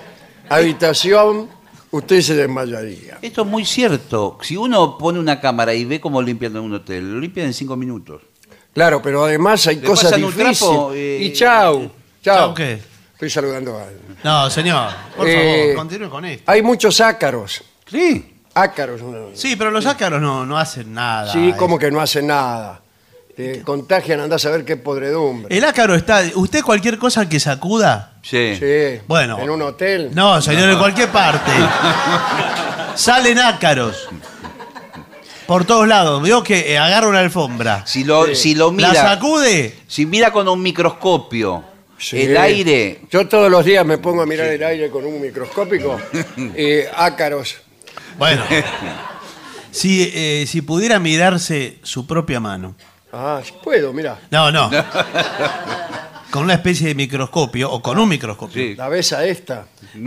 habitación, usted se desmayaría. esto es muy cierto. Si uno pone una cámara y ve cómo limpian en un hotel, lo limpian en cinco minutos. Claro, pero además hay Le cosas pasan un difíciles. trapo, eh, y chau, chau. ¿Chau qué? Estoy saludando a alguien. No, señor. Por Eh, favor, continúe con esto. Hay muchos ácaros. Sí. Ácaros. no. Sí, pero los ácaros no, no hacen nada. Sí, como que no hacen nada. Te contagian, andás a ver qué podredumbre. El ácaro está. ¿Usted cualquier cosa que sacuda? Sí. Sí. Bueno. En un hotel. No, señor, en cualquier parte. Salen ácaros. Por todos lados. Veo que eh, agarra una alfombra. Si lo, si lo La mira, sacude. si mira con un microscopio Sí. el aire, Yo todos los días me pongo a mirar el aire con un microscópico. y ácaros. Bueno. si, eh, si pudiera mirarse su propia mano. Ah, puedo, mira. No, no. con una especie de microscopio o con un microscopio. Sí. La ves a esta.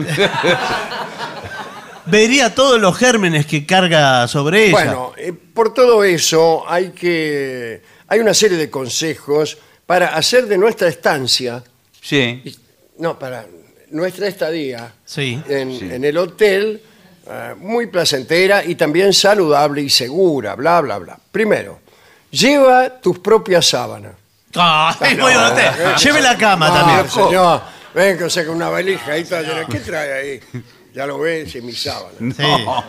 Vería todos los gérmenes que carga sobre ella. Bueno, eh, por todo eso hay que. Hay una serie de consejos para hacer de nuestra estancia. sí. y- No, para nuestra estadía Sí. en, Sí. en el hotel eh, muy placentera y también saludable y segura, bla, bla, bla. Primero, lleva tus propias sábanas. Ay, No, eh, Lleve la cama ah, también. señor, Ven que saca una valija ahí está llena. ¿Qué trae ahí? Ya lo ves, y mi sábana. No.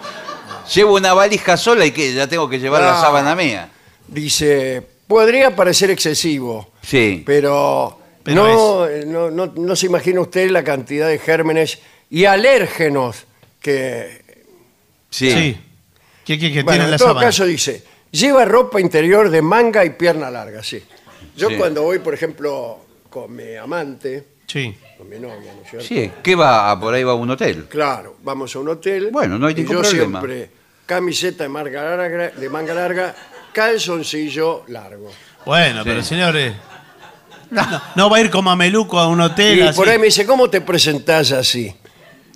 Llevo una valija sola y que ya tengo que llevar la No. sábana mía. Dice, podría parecer excesivo, Sí. pero, Pero no, eh, no, no, no se imagina usted la cantidad de gérmenes y alérgenos que... Sí. Sí. ¿Qué, qué, qué Bueno, tiene en la todo sábana? caso dice, lleva ropa interior de manga y pierna larga, sí. Yo Sí. cuando voy, por ejemplo, con mi amante, Sí. con mi novia, ¿no es cierto? Sí, ¿qué va? a- Por ahí va a un hotel. Claro, vamos a un hotel. Bueno, no hay y ningún yo problema. siempre camiseta de manga larga, de manga larga calzoncillo largo. Bueno, pero señores. No, no va a ir como a Meluco a un hotel. Y así. por ahí me dice, ¿cómo te presentás así?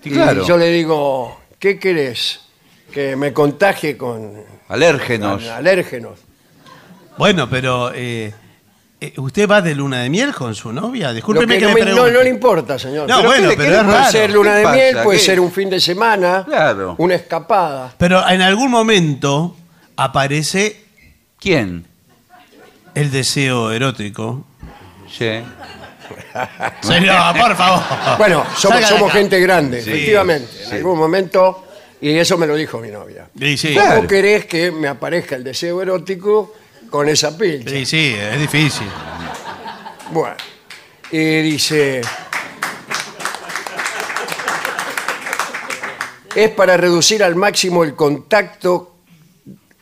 Sí, Y claro. yo le digo, ¿qué querés? Que me contagie con, Alérgenos. con alérgenos. Bueno, pero. eh, eh, ¿Usted va de luna de miel con su novia? Lo Discúlpeme que que, no, me me- no- pregunte. no le importa, señor. No, ¿Pero bueno, qué pero le es puede raro. ser luna ¿Qué de pasa? miel, puede ¿Qué? ser un fin de semana, Claro. una escapada. Pero en algún momento aparece ¿Quién? el deseo erótico. Sí. Señor, por favor. Bueno, somos, Salga de somos acá. gente grande, Sí, efectivamente. En sí. algún momento, y eso me lo dijo mi novia. Sí, sí. ¿Cómo Claro. querés que me aparezca el deseo erótico con esa pilcha? Sí, sí, es difícil. Bueno, y dice... Es para reducir al máximo el contacto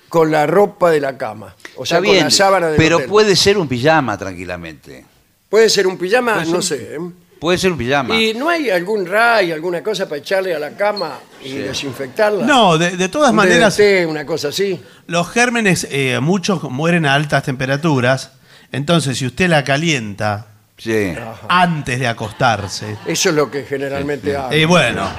con la ropa de la cama. O sea, Está con la sábana del pero hotel. puede ser un pijama tranquilamente. Puede ser un pijama, no un- sé. ¿eh? Puede ser un pijama. ¿Y no hay algún ray, alguna cosa para echarle a la cama y desinfectarla? No, de, de todas Un maneras, DDT, una cosa así. los gérmenes, eh, muchos mueren a altas temperaturas. Entonces, si usted la calienta Sí. antes de acostarse, Eso es lo que generalmente hago. y bueno.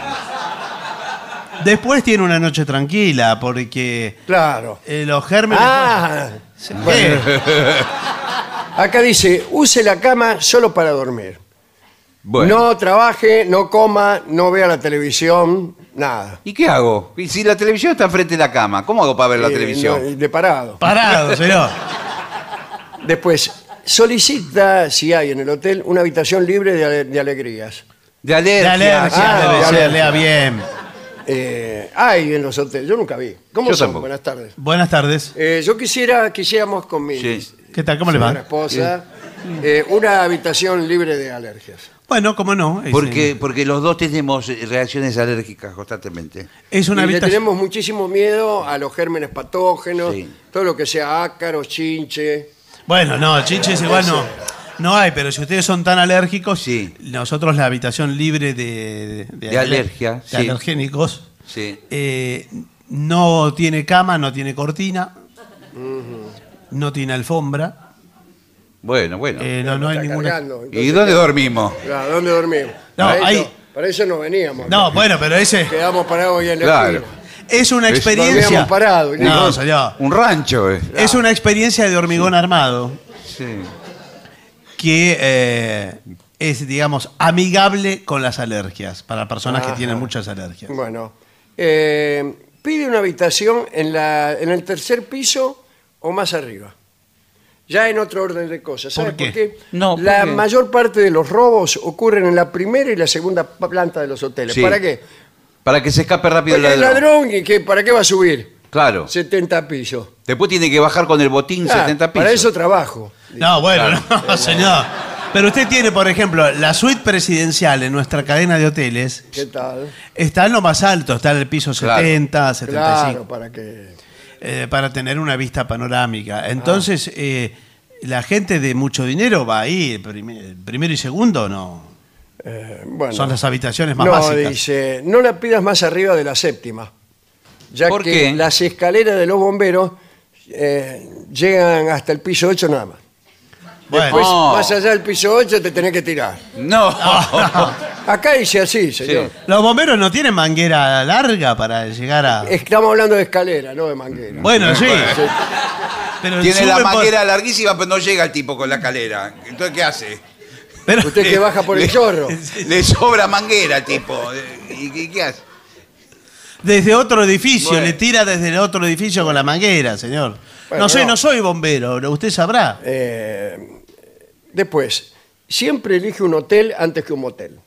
Después tiene una noche tranquila, porque Claro. eh, los gérmenes. Ah, acá dice, use la cama solo para dormir. Bueno. No trabaje, no coma, no vea la televisión, nada. ¿Y qué hago? Y si la televisión está enfrente de la cama, ¿cómo hago para ver la Eh, televisión? no, de parado. Parado, señor. Después, solicita, si hay en el hotel, una habitación libre de, ale- de alegrías. De De alergia. alergia, Ah, debe de ser, alergia. lea bien. Eh, hay en los hoteles, yo nunca vi. ¿Cómo Yo son? tampoco. Buenas tardes. Buenas tardes. Eh, yo quisiera, quisiéramos con mi Sí. ¿Qué tal? ¿Cómo le señora va? esposa, eh, una habitación libre de alergias. Bueno, cómo no. Es, Porque, eh, porque los dos tenemos reacciones alérgicas constantemente. es una y le habitación. tenemos muchísimo miedo a los gérmenes patógenos, Sí. todo lo que sea ácaros, chinche. Bueno, no, chinches igual no. No hay, pero si ustedes son tan alérgicos, Sí. nosotros la habitación libre de, De alergia, de sí. alergénicos, Sí. eh, no tiene cama, no tiene cortina, no tiene alfombra, Bueno, bueno. eh, no, no hay ninguna. cargando, ¿Y entonces, dónde dormimos? claro, ¿Dónde dormimos? No, para, hay- eso, para eso no veníamos. No, bueno, pero ese Quedamos parados ahí en la Claro. esquina. es una experiencia. dormíamos parados, No, ¿no? señor. Un rancho, eh. Es una experiencia de hormigón armado Sí. que eh, es, digamos, amigable con las alergias, para personas que Ajá. tienen muchas alergias. Bueno, eh, pide una habitación en, la, en el tercer piso o más arriba. Ya en otro orden de cosas. ¿Sabe ¿Por qué? qué? No, ¿por la qué? mayor parte de los robos ocurren en la primera y la segunda planta de los hoteles. Sí. ¿Para qué? Para que se escape rápido el Porque el ladrón. ladrón, ¿y qué, ¿para qué va a subir? Claro. 70 pisos. Después tiene que bajar con el botín Ah, 70 pisos. Para eso trabajo. No, bueno, no, señor. Pero usted tiene, por ejemplo, la suite presidencial en nuestra cadena de hoteles. ¿Qué tal? Está en lo más alto, está en el piso Claro. 70, 75, Claro, para que... eh, para tener una vista panorámica. Entonces, eh, la gente de mucho dinero va ahí, primero y segundo no. eh, bueno. Son las habitaciones más no, básicas. dice, no la pidas más arriba de la séptima, ya ¿Por que qué? las escaleras de los bomberos eh, llegan hasta el piso 8 nada más. Bueno, Después, No. más allá del piso 8 te tenés que tirar. No. Acá dice así, señor. los bomberos no tienen manguera larga para llegar a. Estamos hablando de escalera, no de manguera. Bueno, sí. Sí. Pero Tiene la suben por- manguera larguísima, pero no llega el tipo con la calera. Entonces, ¿qué hace? pero- Usted que baja por el chorro. Le sobra manguera al tipo. ¿Y y qué hace? Desde otro edificio, Bueno. le tira desde el otro edificio con la manguera, señor. Bueno, no sé, no. no soy bombero, usted sabrá. Eh, después, siempre elige un hotel antes que un motel.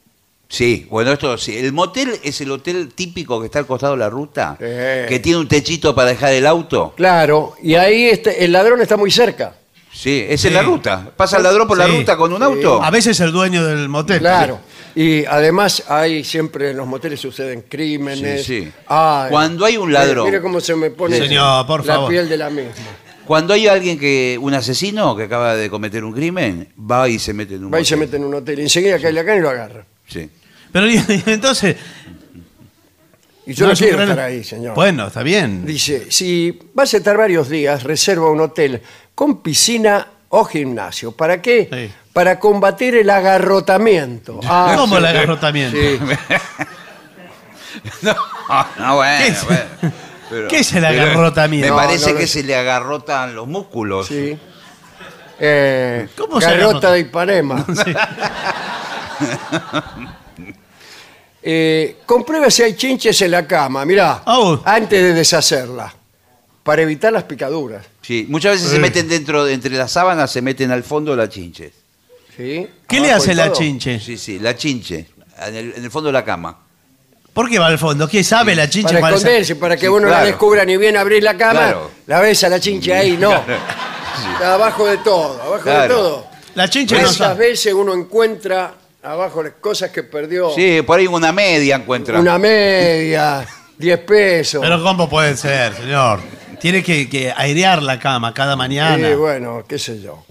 Sí, bueno, esto sí. El motel es el hotel típico que está al costado de la ruta, Sí. que tiene un techito para dejar el auto. Claro, y ahí este- el ladrón está muy cerca. Sí, es Sí. en la ruta. Pasa el ladrón por la Sí. ruta con un auto. A veces el dueño del motel. Claro. Y además hay siempre en los moteles suceden crímenes. Sí, sí. Ay, Cuando hay un ladrón. Mire cómo se me pone Señor, por la favor. piel de la misma. Cuando hay alguien que, un asesino que acaba de cometer un crimen, va y se mete en un Va y se motel. mete en un hotel. y Enseguida cae la cana y lo agarra. Sí. Pero y- y entonces. Y yo no, es un quiero gran- estar ahí, señor. Bueno, está bien. Dice, si vas a estar varios días, reserva un hotel con piscina o gimnasio. ¿Para qué? Sí. Para combatir el agarrotamiento. Ah, ¿Cómo sí. el agarrotamiento? Sí. No, no, bueno, ¿Qué es- bueno. Pero- qué es el pero agarrotamiento? Me No, parece no, que no. se le agarrotan los músculos. Sí. Eh, ¿Cómo se Garrota agarrota? de Ipanema. Eh, comprueba si hay chinches en la cama, mirá, Oh. antes de deshacerla, para evitar las picaduras. Sí, muchas veces se meten dentro, entre las sábanas, se meten al fondo la chinche. ¿sí? ¿Qué le Abajo hace la todo. chinche? Sí, sí, la chinche, en el, en el fondo de la cama. ¿Por qué va al fondo? ¿Qué sabe la chinche? Para cuál esconderse, para que Sí, uno la claro. descubra ni bien abrir la cama, Claro. la ves a la chinche ahí, no. Está abajo de todo, abajo de Claro. todo. La chinche no Muchas sabe. veces uno encuentra abajo las cosas que perdió. Sí, por ahí una media encuentra. Una media, 10 pesos. Pero ¿cómo puede ser, señor? Tiene que, que airear la cama cada mañana. Sí, bueno, qué sé yo.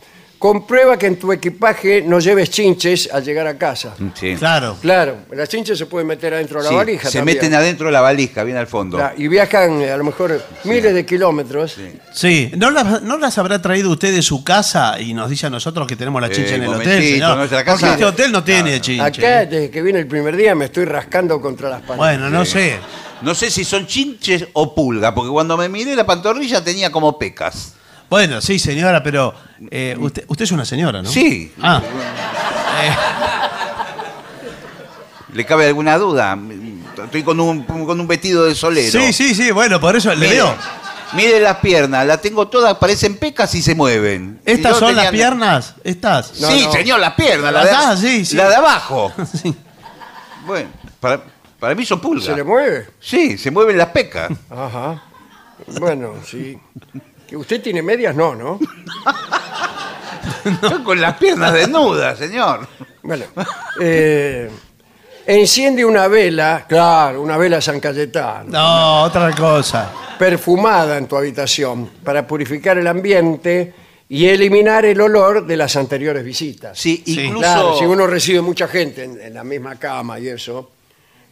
Comprueba que en tu equipaje no lleves chinches al llegar a casa. Sí. Claro. Claro, las chinches se pueden meter adentro de la Sí, valija se también. meten adentro de la valija, bien al fondo. Claro, Y viajan eh, a lo mejor miles de kilómetros. Sí. ¿No las, ¿No las habrá traído usted de su casa y nos dice a nosotros que tenemos la chinche Eh, en el hotel, momentito, señor? nuestra casa- Porque este hotel no tiene chinche. Acá, desde que vine el primer día, me estoy rascando contra las paredes. Bueno, no sé. No sé si son chinches o pulga, porque cuando me miré la pantorrilla tenía como pecas. Bueno, sí, señora, pero eh, usted, usted es una señora, ¿no? Sí. Ah, ¿Le cabe alguna duda? Estoy con un, con un vestido de solero. sí, sí, sí, bueno, por eso le Mire, veo. Mire las piernas, las tengo todas, parecen pecas y se mueven. ¿Estas yo son las tenía- piernas? ¿Estas? No, sí, no. señor, las piernas. La, Las de, ah, sí, sí. la de abajo. Sí. Bueno, para, para mí son pulgas. ¿Se le mueve? Sí, se mueven las pecas. Ajá. Bueno, sí. Que usted tiene medias, no, ¿no? Estoy con las piernas desnudas, señor. Bueno. eh, enciende una vela, claro, una vela San Cayetano. No, otra cosa. perfumada en tu habitación para purificar el ambiente y eliminar el olor de las anteriores visitas. Sí, Sí. incluso. Claro, si uno recibe mucha gente en, en la misma cama y eso,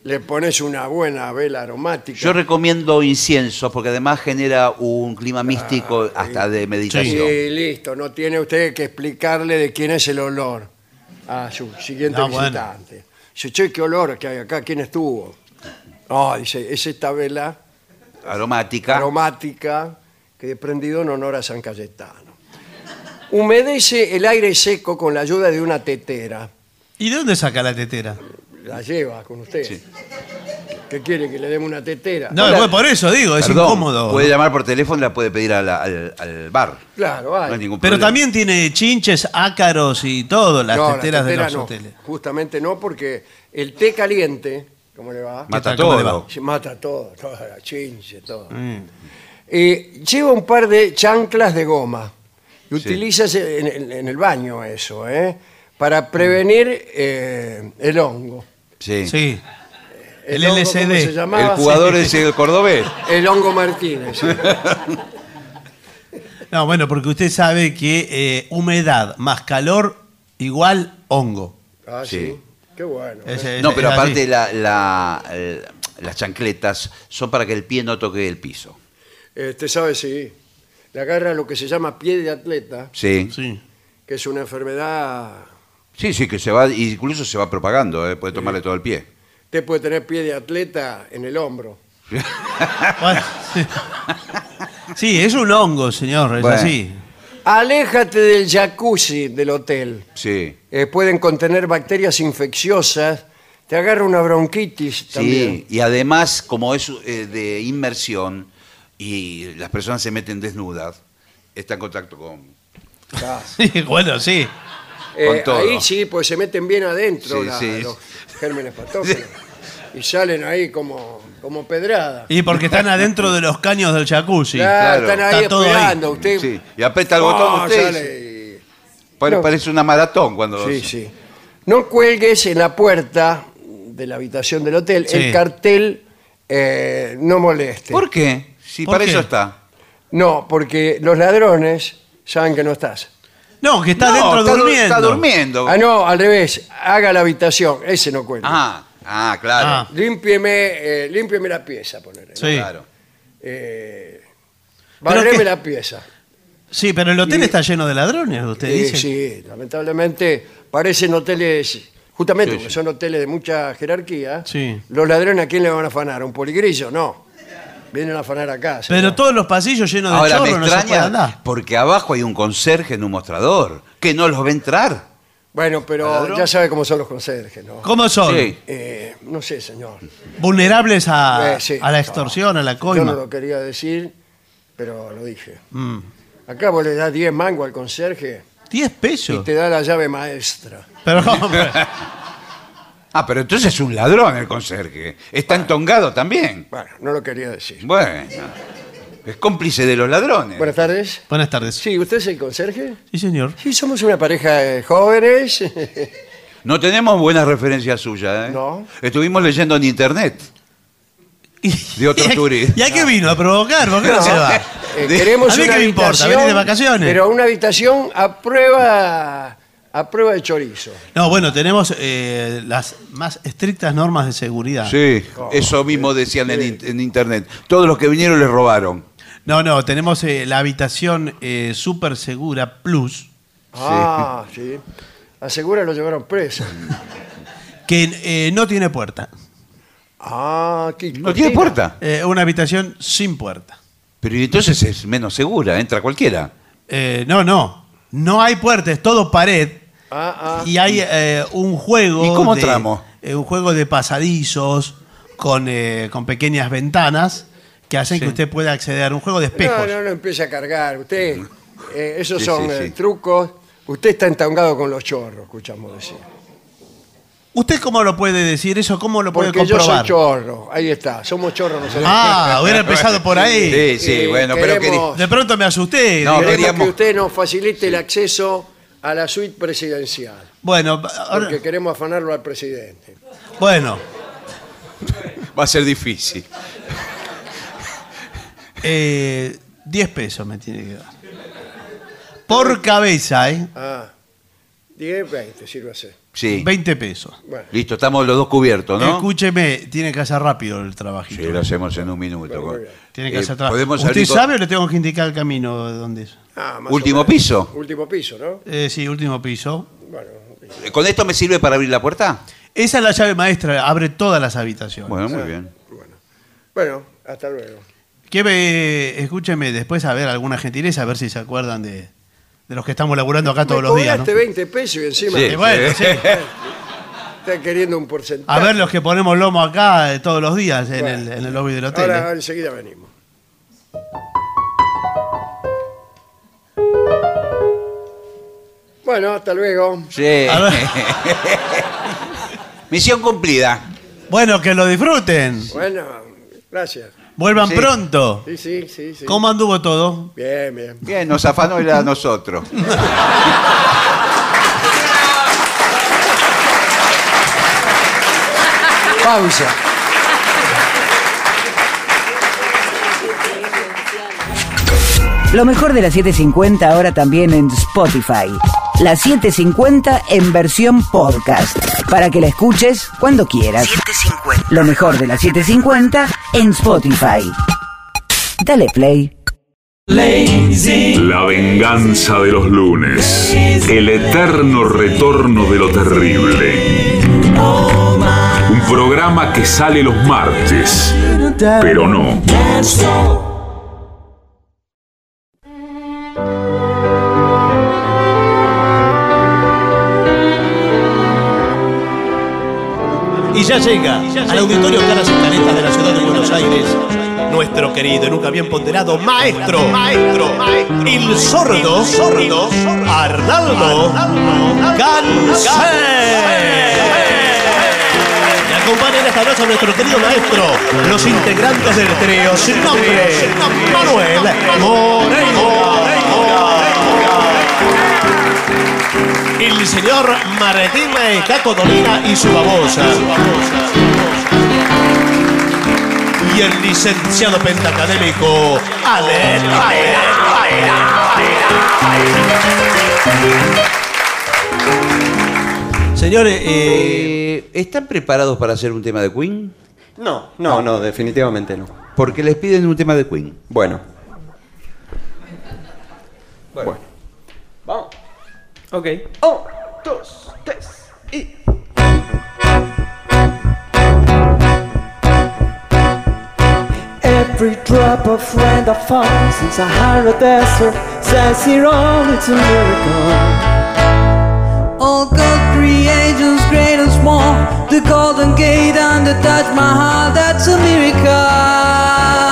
le pones una buena vela aromática. Yo recomiendo incienso porque además genera un clima místico hasta de meditación. listo, no tiene usted que explicarle de quién es el olor a su siguiente No, bueno. visitante. Dice, che, qué olor que hay acá, ¿quién estuvo? No, dice, es esta vela Aromática. aromática que he prendido en honor a San Cayetano. Humedece el aire seco con la ayuda de una tetera. ¿Y de dónde saca la tetera? La lleva con usted. ¿Qué quiere? ¿Que le demos una tetera? No, Hola. pues por eso digo, es Perdón, incómodo. Puede llamar por teléfono y la puede pedir a la- al, al bar. Claro, hay. No hay ningún Pero problema. también tiene chinches, ácaros y todo, las No, la teteras de los no. hoteles. Justamente no, porque el té caliente, ¿cómo le va? Mata ¿Qué tal? ¿Cómo le todo. va? Se mata todo, toda la chinche, todo. Mm. Eh, lleva un par de chanclas de goma. Y Sí. utilizas en, en- en el baño eso, ¿eh? Para prevenir eh, el hongo. Sí. Sí. El, hongo, ¿cómo se LCD. El jugador es el cordobés. El hongo Martínez. No, bueno, porque usted sabe que eh, humedad más calor igual hongo. Ah, sí. Sí. Qué bueno. ¿eh? Es- es- No, pero es así. aparte la- la- el- las chancletas son para que el pie no toque el piso. Este sabe, sí. Le agarra lo que se llama pie de atleta, Sí. Sí. que es una enfermedad. Sí, sí, que se va, incluso se va propagando, ¿eh? puede tomarle todo el pie. Usted puede tener pie de atleta en el hombro. Bueno, sí. Sí, es un hongo, señor, es Bueno. así. Aléjate del jacuzzi del hotel. Sí. Eh, pueden contener bacterias infecciosas. Te agarra una bronquitis también. Sí, y además, como es eh, de inmersión y las personas se meten desnudas, está en contacto con... Ah, Sí, bueno, sí. Eh, con todo. ahí sí, pues se meten bien adentro Sí, la- sí. los gérmenes patógenos. Y salen ahí como, como pedrada. Y porque están adentro de los caños del jacuzzi. Claro, claro. están ahí Está todo ahí. esperando. Usted Sí, y aprieta el botón ¡Ah! usted. sale y- Pare- No. Parece una maratón cuando... Sí, sí. No cuelgues en la puerta de la habitación del hotel Sí. el cartel eh, no moleste. ¿Por qué? Si ¿Por para qué? eso está. No, porque los ladrones saben que no estás. No, que está No, dentro está, du- durmiendo. Está durmiendo. Ah, no, al revés. Haga la habitación. Ese no cuelga. Ah, ah, claro. Ah. Límpieme, eh, límpieme la pieza, ponerle. Sí. Claro. Eh, barreme que- la pieza. Sí, pero el hotel Y- está lleno de ladrones, usted Sí, dice. sí, lamentablemente parecen hoteles, justamente Sí, porque sí. son hoteles de mucha jerarquía. Sí. Los ladrones a quién le van a afanar, ¿a un poligrillo? No. Vienen a afanar a casa. Pero todos los pasillos llenos de Ahora me chorro no se puede extraña andar. porque abajo hay un conserje en un mostrador que no los ve entrar. Bueno, pero ¿Ladrón? ya sabe cómo son los conserjes, ¿no? ¿Cómo son? Sí. Eh, no sé, señor. Vulnerables a, Eh, sí. a la extorsión, a la Yo coima. no lo quería decir, pero lo dije. Mm. Acá vos le das 10 mangos al conserje 10 y pesos. te da la llave maestra. Pero, hombre, Ah, pero entonces es un ladrón el conserje. Está entongado también. Bueno, no lo quería decir. Bueno. Es cómplice de los ladrones. Buenas tardes. buenas tardes. Sí, ¿usted es el conserje? Sí, señor. Sí, somos una pareja de jóvenes. No tenemos buenas referencias suyas, ¿eh? No. Estuvimos leyendo en internet. De otros ¿Y a- turistas. ¿Y a qué vino? ¿A provocar? ¿Por qué no, No. se va? Eh, queremos ¿A mí una qué me importa? habitación, ¿Venís de vacaciones? Pero una habitación a prueba, a prueba de chorizo. No, bueno, tenemos eh, las más estrictas normas de seguridad. Sí, eso mismo decían en, in- en internet. Todos los que vinieron les robaron. No, no, tenemos eh, la habitación eh, super segura plus, Ah, sí. Asegura lo llevaron preso. que eh, no tiene puerta. Ah, qué ¿No tiene puerta? Eh, una habitación sin puerta. Pero y entonces es menos segura, entra cualquiera. Eh, no, no. No hay puerta, es todo pared. Ah, ah. Y hay eh, un juego. ¿Y cómo de- entramos? eh, un juego de pasadizos con, eh, con pequeñas ventanas que hacen que usted pueda acceder. Un juego de espejos. No, no, no empiece a cargar. Usted, eh, esos Sí, son sí, eh, sí. trucos. Usted está entangado con los chorros, escuchamos decir. ¿Usted cómo lo puede decir eso? ¿Cómo lo puede Porque yo soy comprobar? chorro. Ahí está. Somos chorros nosotros. ah, hubiera empezado por ahí. Sí, sí, bueno, pero De pronto me asusté. No, Queremos queríamos- que usted nos facilite el acceso a la suite presidencial. Bueno, ahora- Porque queremos afanarlo al presidente. bueno, Va a ser difícil. eh, 10 pesos me tiene que dar. Por cabeza, ¿eh? Ah, 10, 20, sírvase. Sí. 20 pesos. Bueno, Listo, estamos los dos cubiertos, ¿no? Escúcheme, tiene que hacer rápido el trabajito. Sí, lo hacemos en un minuto. Bueno, muy bien. Tiene que Eh, hacer trabajo. ¿Podemos ¿Usted salir con- sabe o le tengo que indicar el camino de dónde es? Ah, más o ¿Último menos. piso? Último piso, ¿no? Eh, sí, último piso. Bueno, Eh, ¿Con esto me sirve para abrir la puerta? Esa es la llave maestra, abre todas las habitaciones. Bueno, muy bien. bueno, hasta luego. Que me- escúcheme después a ver alguna gentileza, a ver si se acuerdan de, de los que estamos laburando acá todos los días. ¿no? cobraste 20 pesos y encima Sí. Y bueno, sí. está queriendo un porcentaje. A ver los que ponemos lomo acá eh, todos los días en, Bueno. el, en el lobby del hotel. Ahora ¿eh? enseguida venimos. Bueno, hasta luego. Sí. Misión cumplida. Bueno, que lo disfruten. Bueno, gracias. Vuelvan Sí. pronto. Sí, sí, sí. sí. ¿Cómo anduvo todo? Bien, bien. Bien, nos afanó el a nosotros. Pausa. Lo mejor de la 750 ahora también en Spotify. La 750 en versión podcast. Para que la escuches cuando quieras. Lo mejor de la 750 en Spotify. Dale play. La venganza de los lunes. El eterno retorno de lo terrible. Un programa que sale los martes, pero no. Y ya llega al auditorio Caras y Caretas de la ciudad de Buenos Aires nuestro querido y nunca bien ponderado maestro, maestro, el sordo, sordo, Arnaldo Gansé. Y acompañan esta noche a nuestro querido maestro, los integrantes del trío sin nombre, Manuel Moreira. El señor Martín Caco Dolina y su babosa. Y el licenciado pentacadémico Ale Señores, eh, ¿están preparados para hacer un tema de Queen? No, no, no, definitivamente no. Porque les piden un tema de Queen. Bueno. Bueno. Vamos. Ok. Un, dos, tres y. Every drop of rain that falls in Sahara Desert says here all it's a miracle. All God creations, great and small, the Golden Gate and the Taj Mahal, that's a miracle.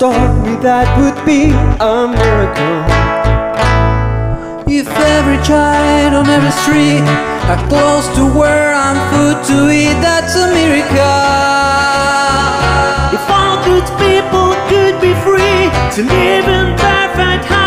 A story, that would be a miracle. If every child on every street had clothes to wear and food to eat, that's a miracle. If all good people could be free to live in perfect harmony,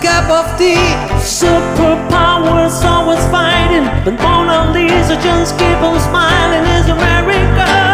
cup of tea. Superpowers always fighting, but Mona Lisa just keep on smiling. It's America.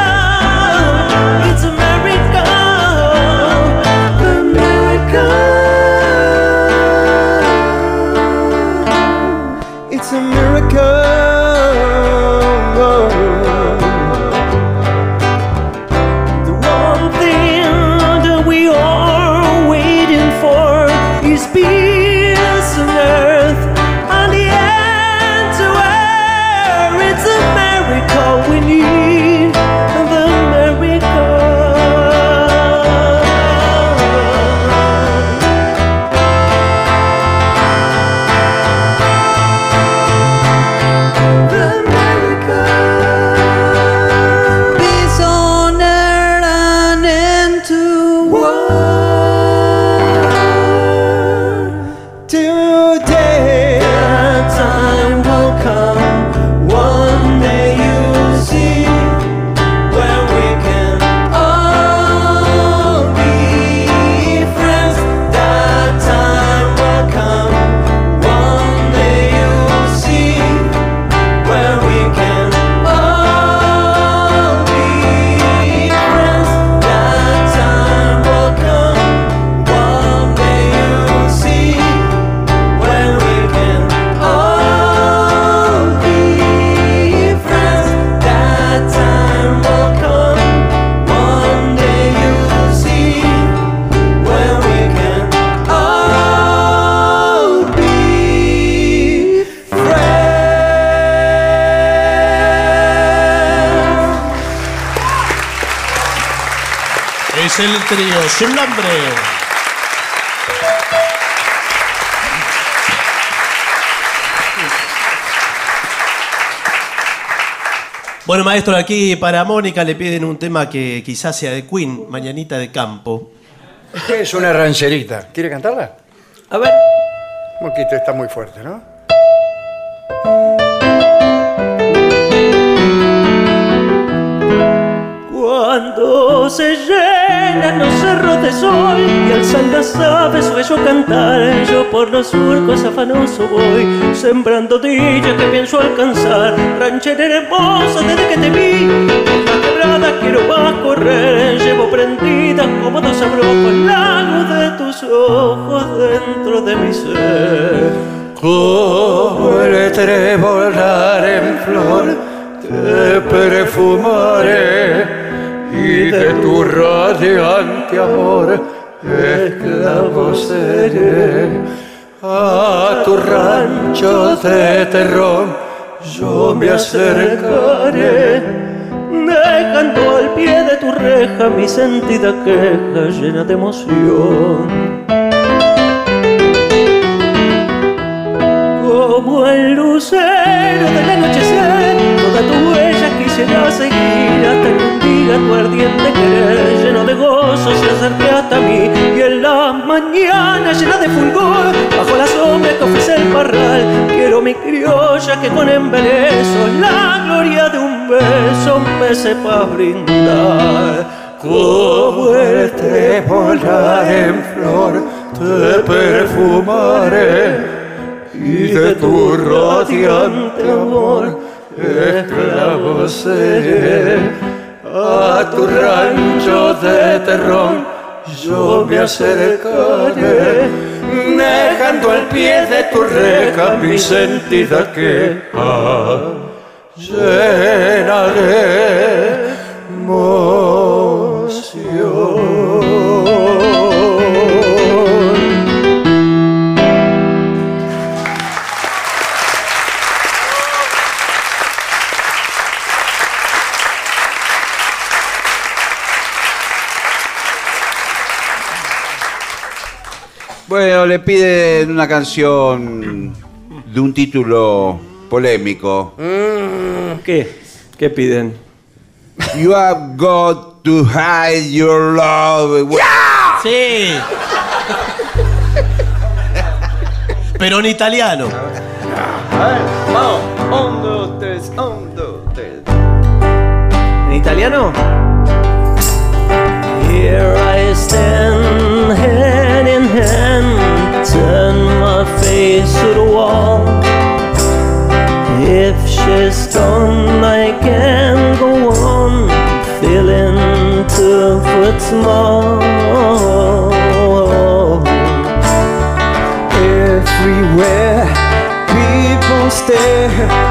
Es el trío sin nombre. Bueno, maestro, aquí para Mónica le piden un tema que quizás sea de Queen, Mañanita de Campo. Es una rancherita. ¿Quiere cantarla? A ver. Un poquito, está muy fuerte, ¿no? Cuando se llenan los cerros de sol y alzan las aves su bello cantar, yo por los surcos afanoso voy, sembrando dichas que pienso alcanzar. Ranchera hermosa desde que te vi, por la quebrada quiero más correr, llevo prendida como dos abrojos la luz de tus ojos dentro de mi ser. Como el trébol en flor, te perfumaré y de tu radiante amor esclavo seré. A tu rancho de terror yo me acercaré, dejando al pie de tu reja mi sentida queja llena de emoción. Como el lucero del día tu ardiente querer lleno de gozo se acerque hasta mí y en la mañana llena de fulgor bajo la sombra que ofrece el parral quiero mi criolla que con embeleso la gloria de un beso me sepa brindar como el trébol en flor te perfumaré y de tu radiante amor esclavo seré. A tu rancho de terror yo me acercaré, dejando al pie de tu reja mi sentida queja. Llena de emoción. Bueno, le piden una canción de un título polémico. ¿Qué? ¿Qué piden? You have got to hide your love. Sí. Pero en italiano. Vamos. Un, dos, tres, un, dos, tres. ¿En italiano? Here I stand, hand in hand, turn my face to the wall. If she's gone, I can go on, feeling two foot small. Everywhere people stare,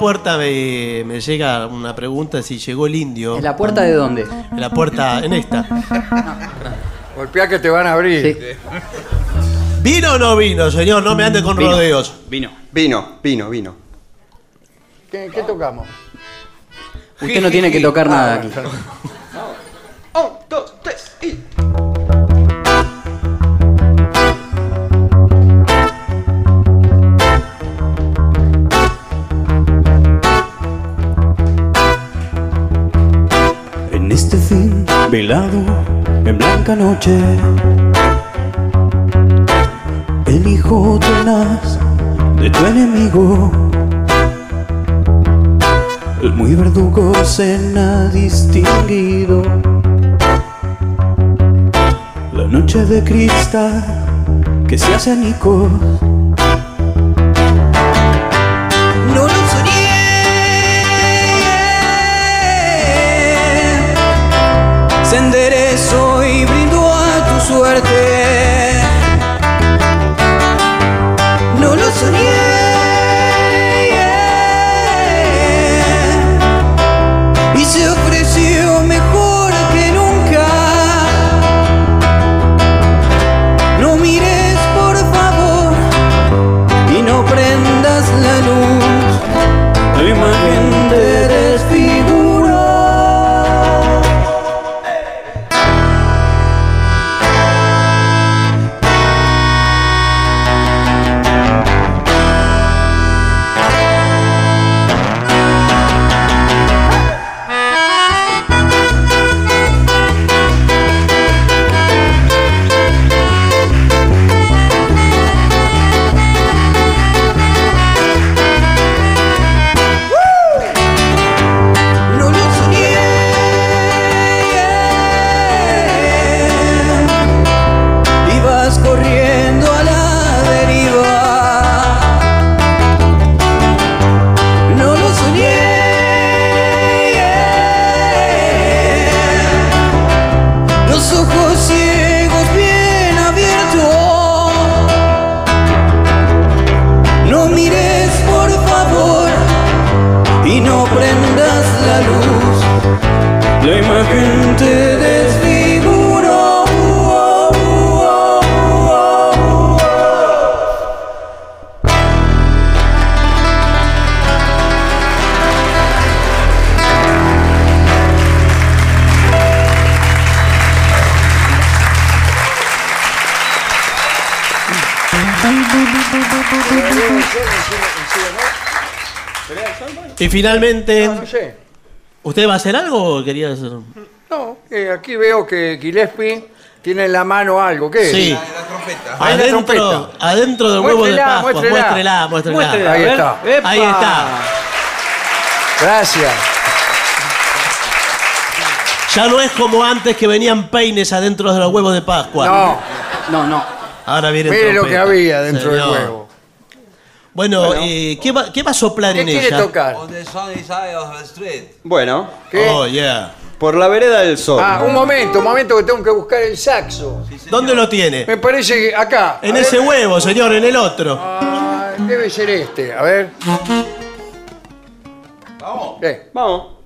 puerta me, me llega una pregunta si llegó el indio. ¿En la puerta de dónde? En la puerta, en esta. Golpea que te van a abrir. ¿Vino o no vino, señor? No me ande con Vino. rodeos. Vino. Vino, vino, vino. ¿Qué, qué tocamos? Usted no tiene que tocar Ah, nada bueno, aquí. Fin velado, en blanca noche, el hijo tenaz de tu enemigo, el muy verdugo cena distinguido. La noche de cristal que se hace añicos. Se enderezó y brindó a tu suerte. Finalmente, No, no sé. ¿usted va a hacer algo o quería hacer? No, eh, aquí veo que Gillespie tiene en la mano algo. ¿Qué es? Sí. La Adentro, trompeta. adentro del huevo de Pascua. muéstrela. Muéstrela, muéstrela. Muéstrela, Ahí está. ¡Epa! Ahí está. Gracias. Ya no es como antes que venían peines adentro de los huevos de Pascua. No. No, no. Ahora viene Mire lo que había dentro del huevo. Bueno, Bueno. eh, ¿qué, va, qué va a soplar ¿Qué en quiere ella? tocar? Bueno, ¿Qué? Oh, yeah. por la vereda del sol. Ah, un momento, un momento que tengo que buscar el saxo. ¿Dónde lo tiene? Me parece que acá. En A ese ver. huevo, señor, en el otro. Ah, debe ser este. A ver. Vamos. Vamos.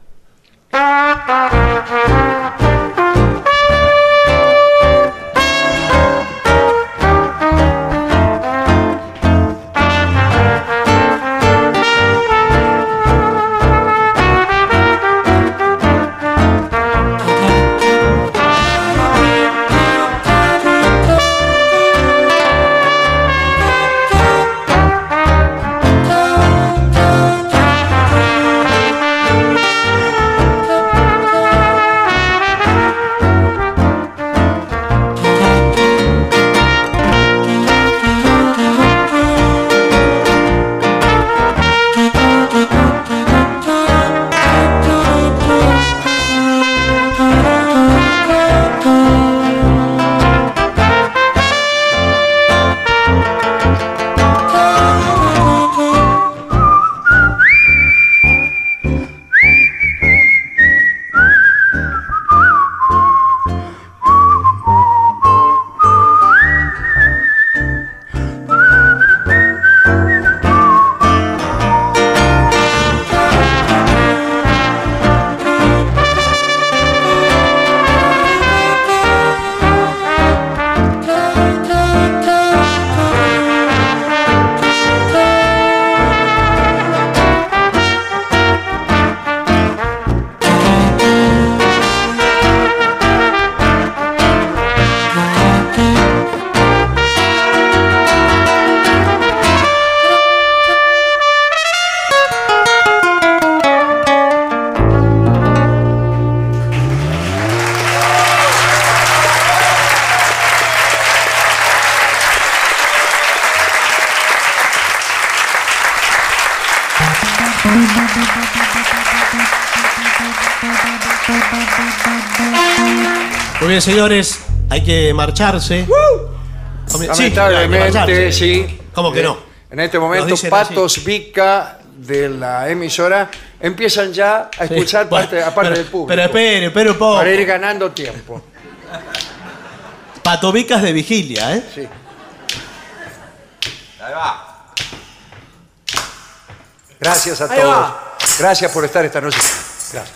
Bien, señores, hay que marcharse. Sí, Lamentablemente, marcharse. sí. ¿Cómo que Eh, no? En este Nos momento, dicen Patos Vica de la emisora empiezan ya a Sí. Bueno, parte, a parte pero- del público. Pero espere, espere un poco. Para ir ganando tiempo. Patobicas de vigilia, ¿eh? Sí. Ahí va. Gracias a Ahí todos. va. Gracias por estar esta noche. Gracias.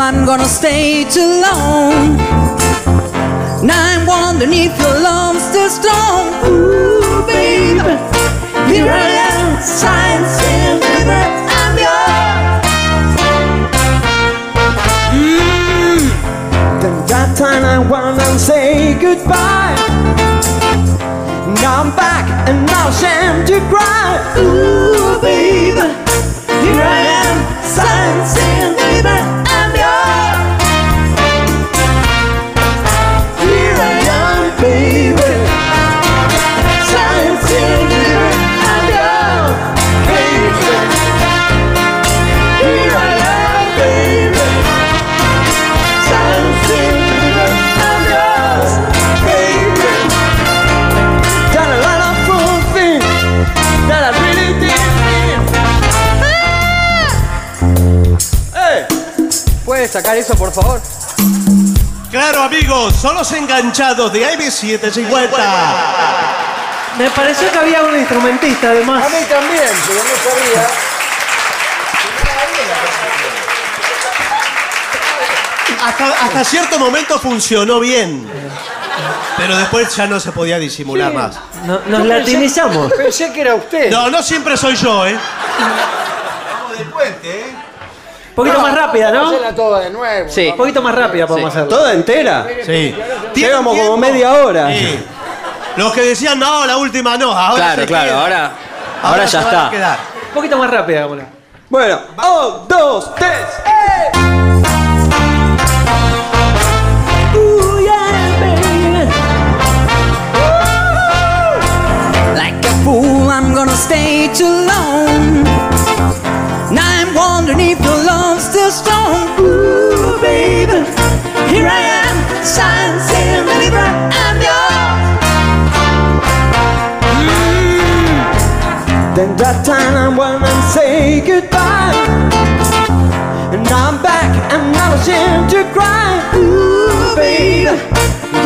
I'm gonna stay too long. Now I'm wondering if your love's still strong. Ooh, baby, here I am, science and river, I'm yours. Mm. Then that time I wanna say goodbye. Now I'm back and now shame to cry. Ooh, baby, here I am, sacar eso, por favor? Claro, amigos, son los enganchados de AM750. Me pareció que había un instrumentista además. A mí también, pero no sabía. Hasta, hasta cierto momento funcionó bien. Pero después ya no se podía disimular más. No- nos latinizamos. Pensé que era usted. No, no siempre soy yo, ¿eh? Vamos del puente, ¿eh? Un poquito más rápida, ¿no? Hacerla toda de nuevo. Sí. Un poquito más rápida podemos hacerlo. ¿Toda entera? Sí. Llevamos ¿Tienen como media hora. Sí. Los que decían, no, la última no. Ahora Claro, se claro, queda. ahora, ahora ya está. Un poquito más rápida, hagámosla. Bueno, un, dos, tres. I'm gonna stay too long. Now I'm wondering if your here I am, science and river, I'm yours. Then that time I wanna say goodbye. And I'm back and I'm ashamed to cry. Ooh, baby,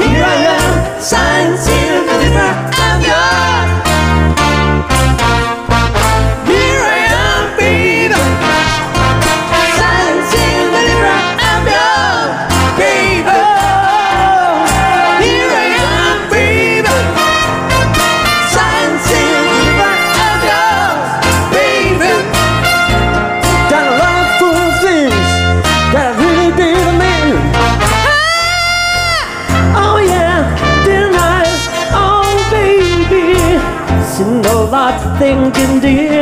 here I am, science in the thinking, dear.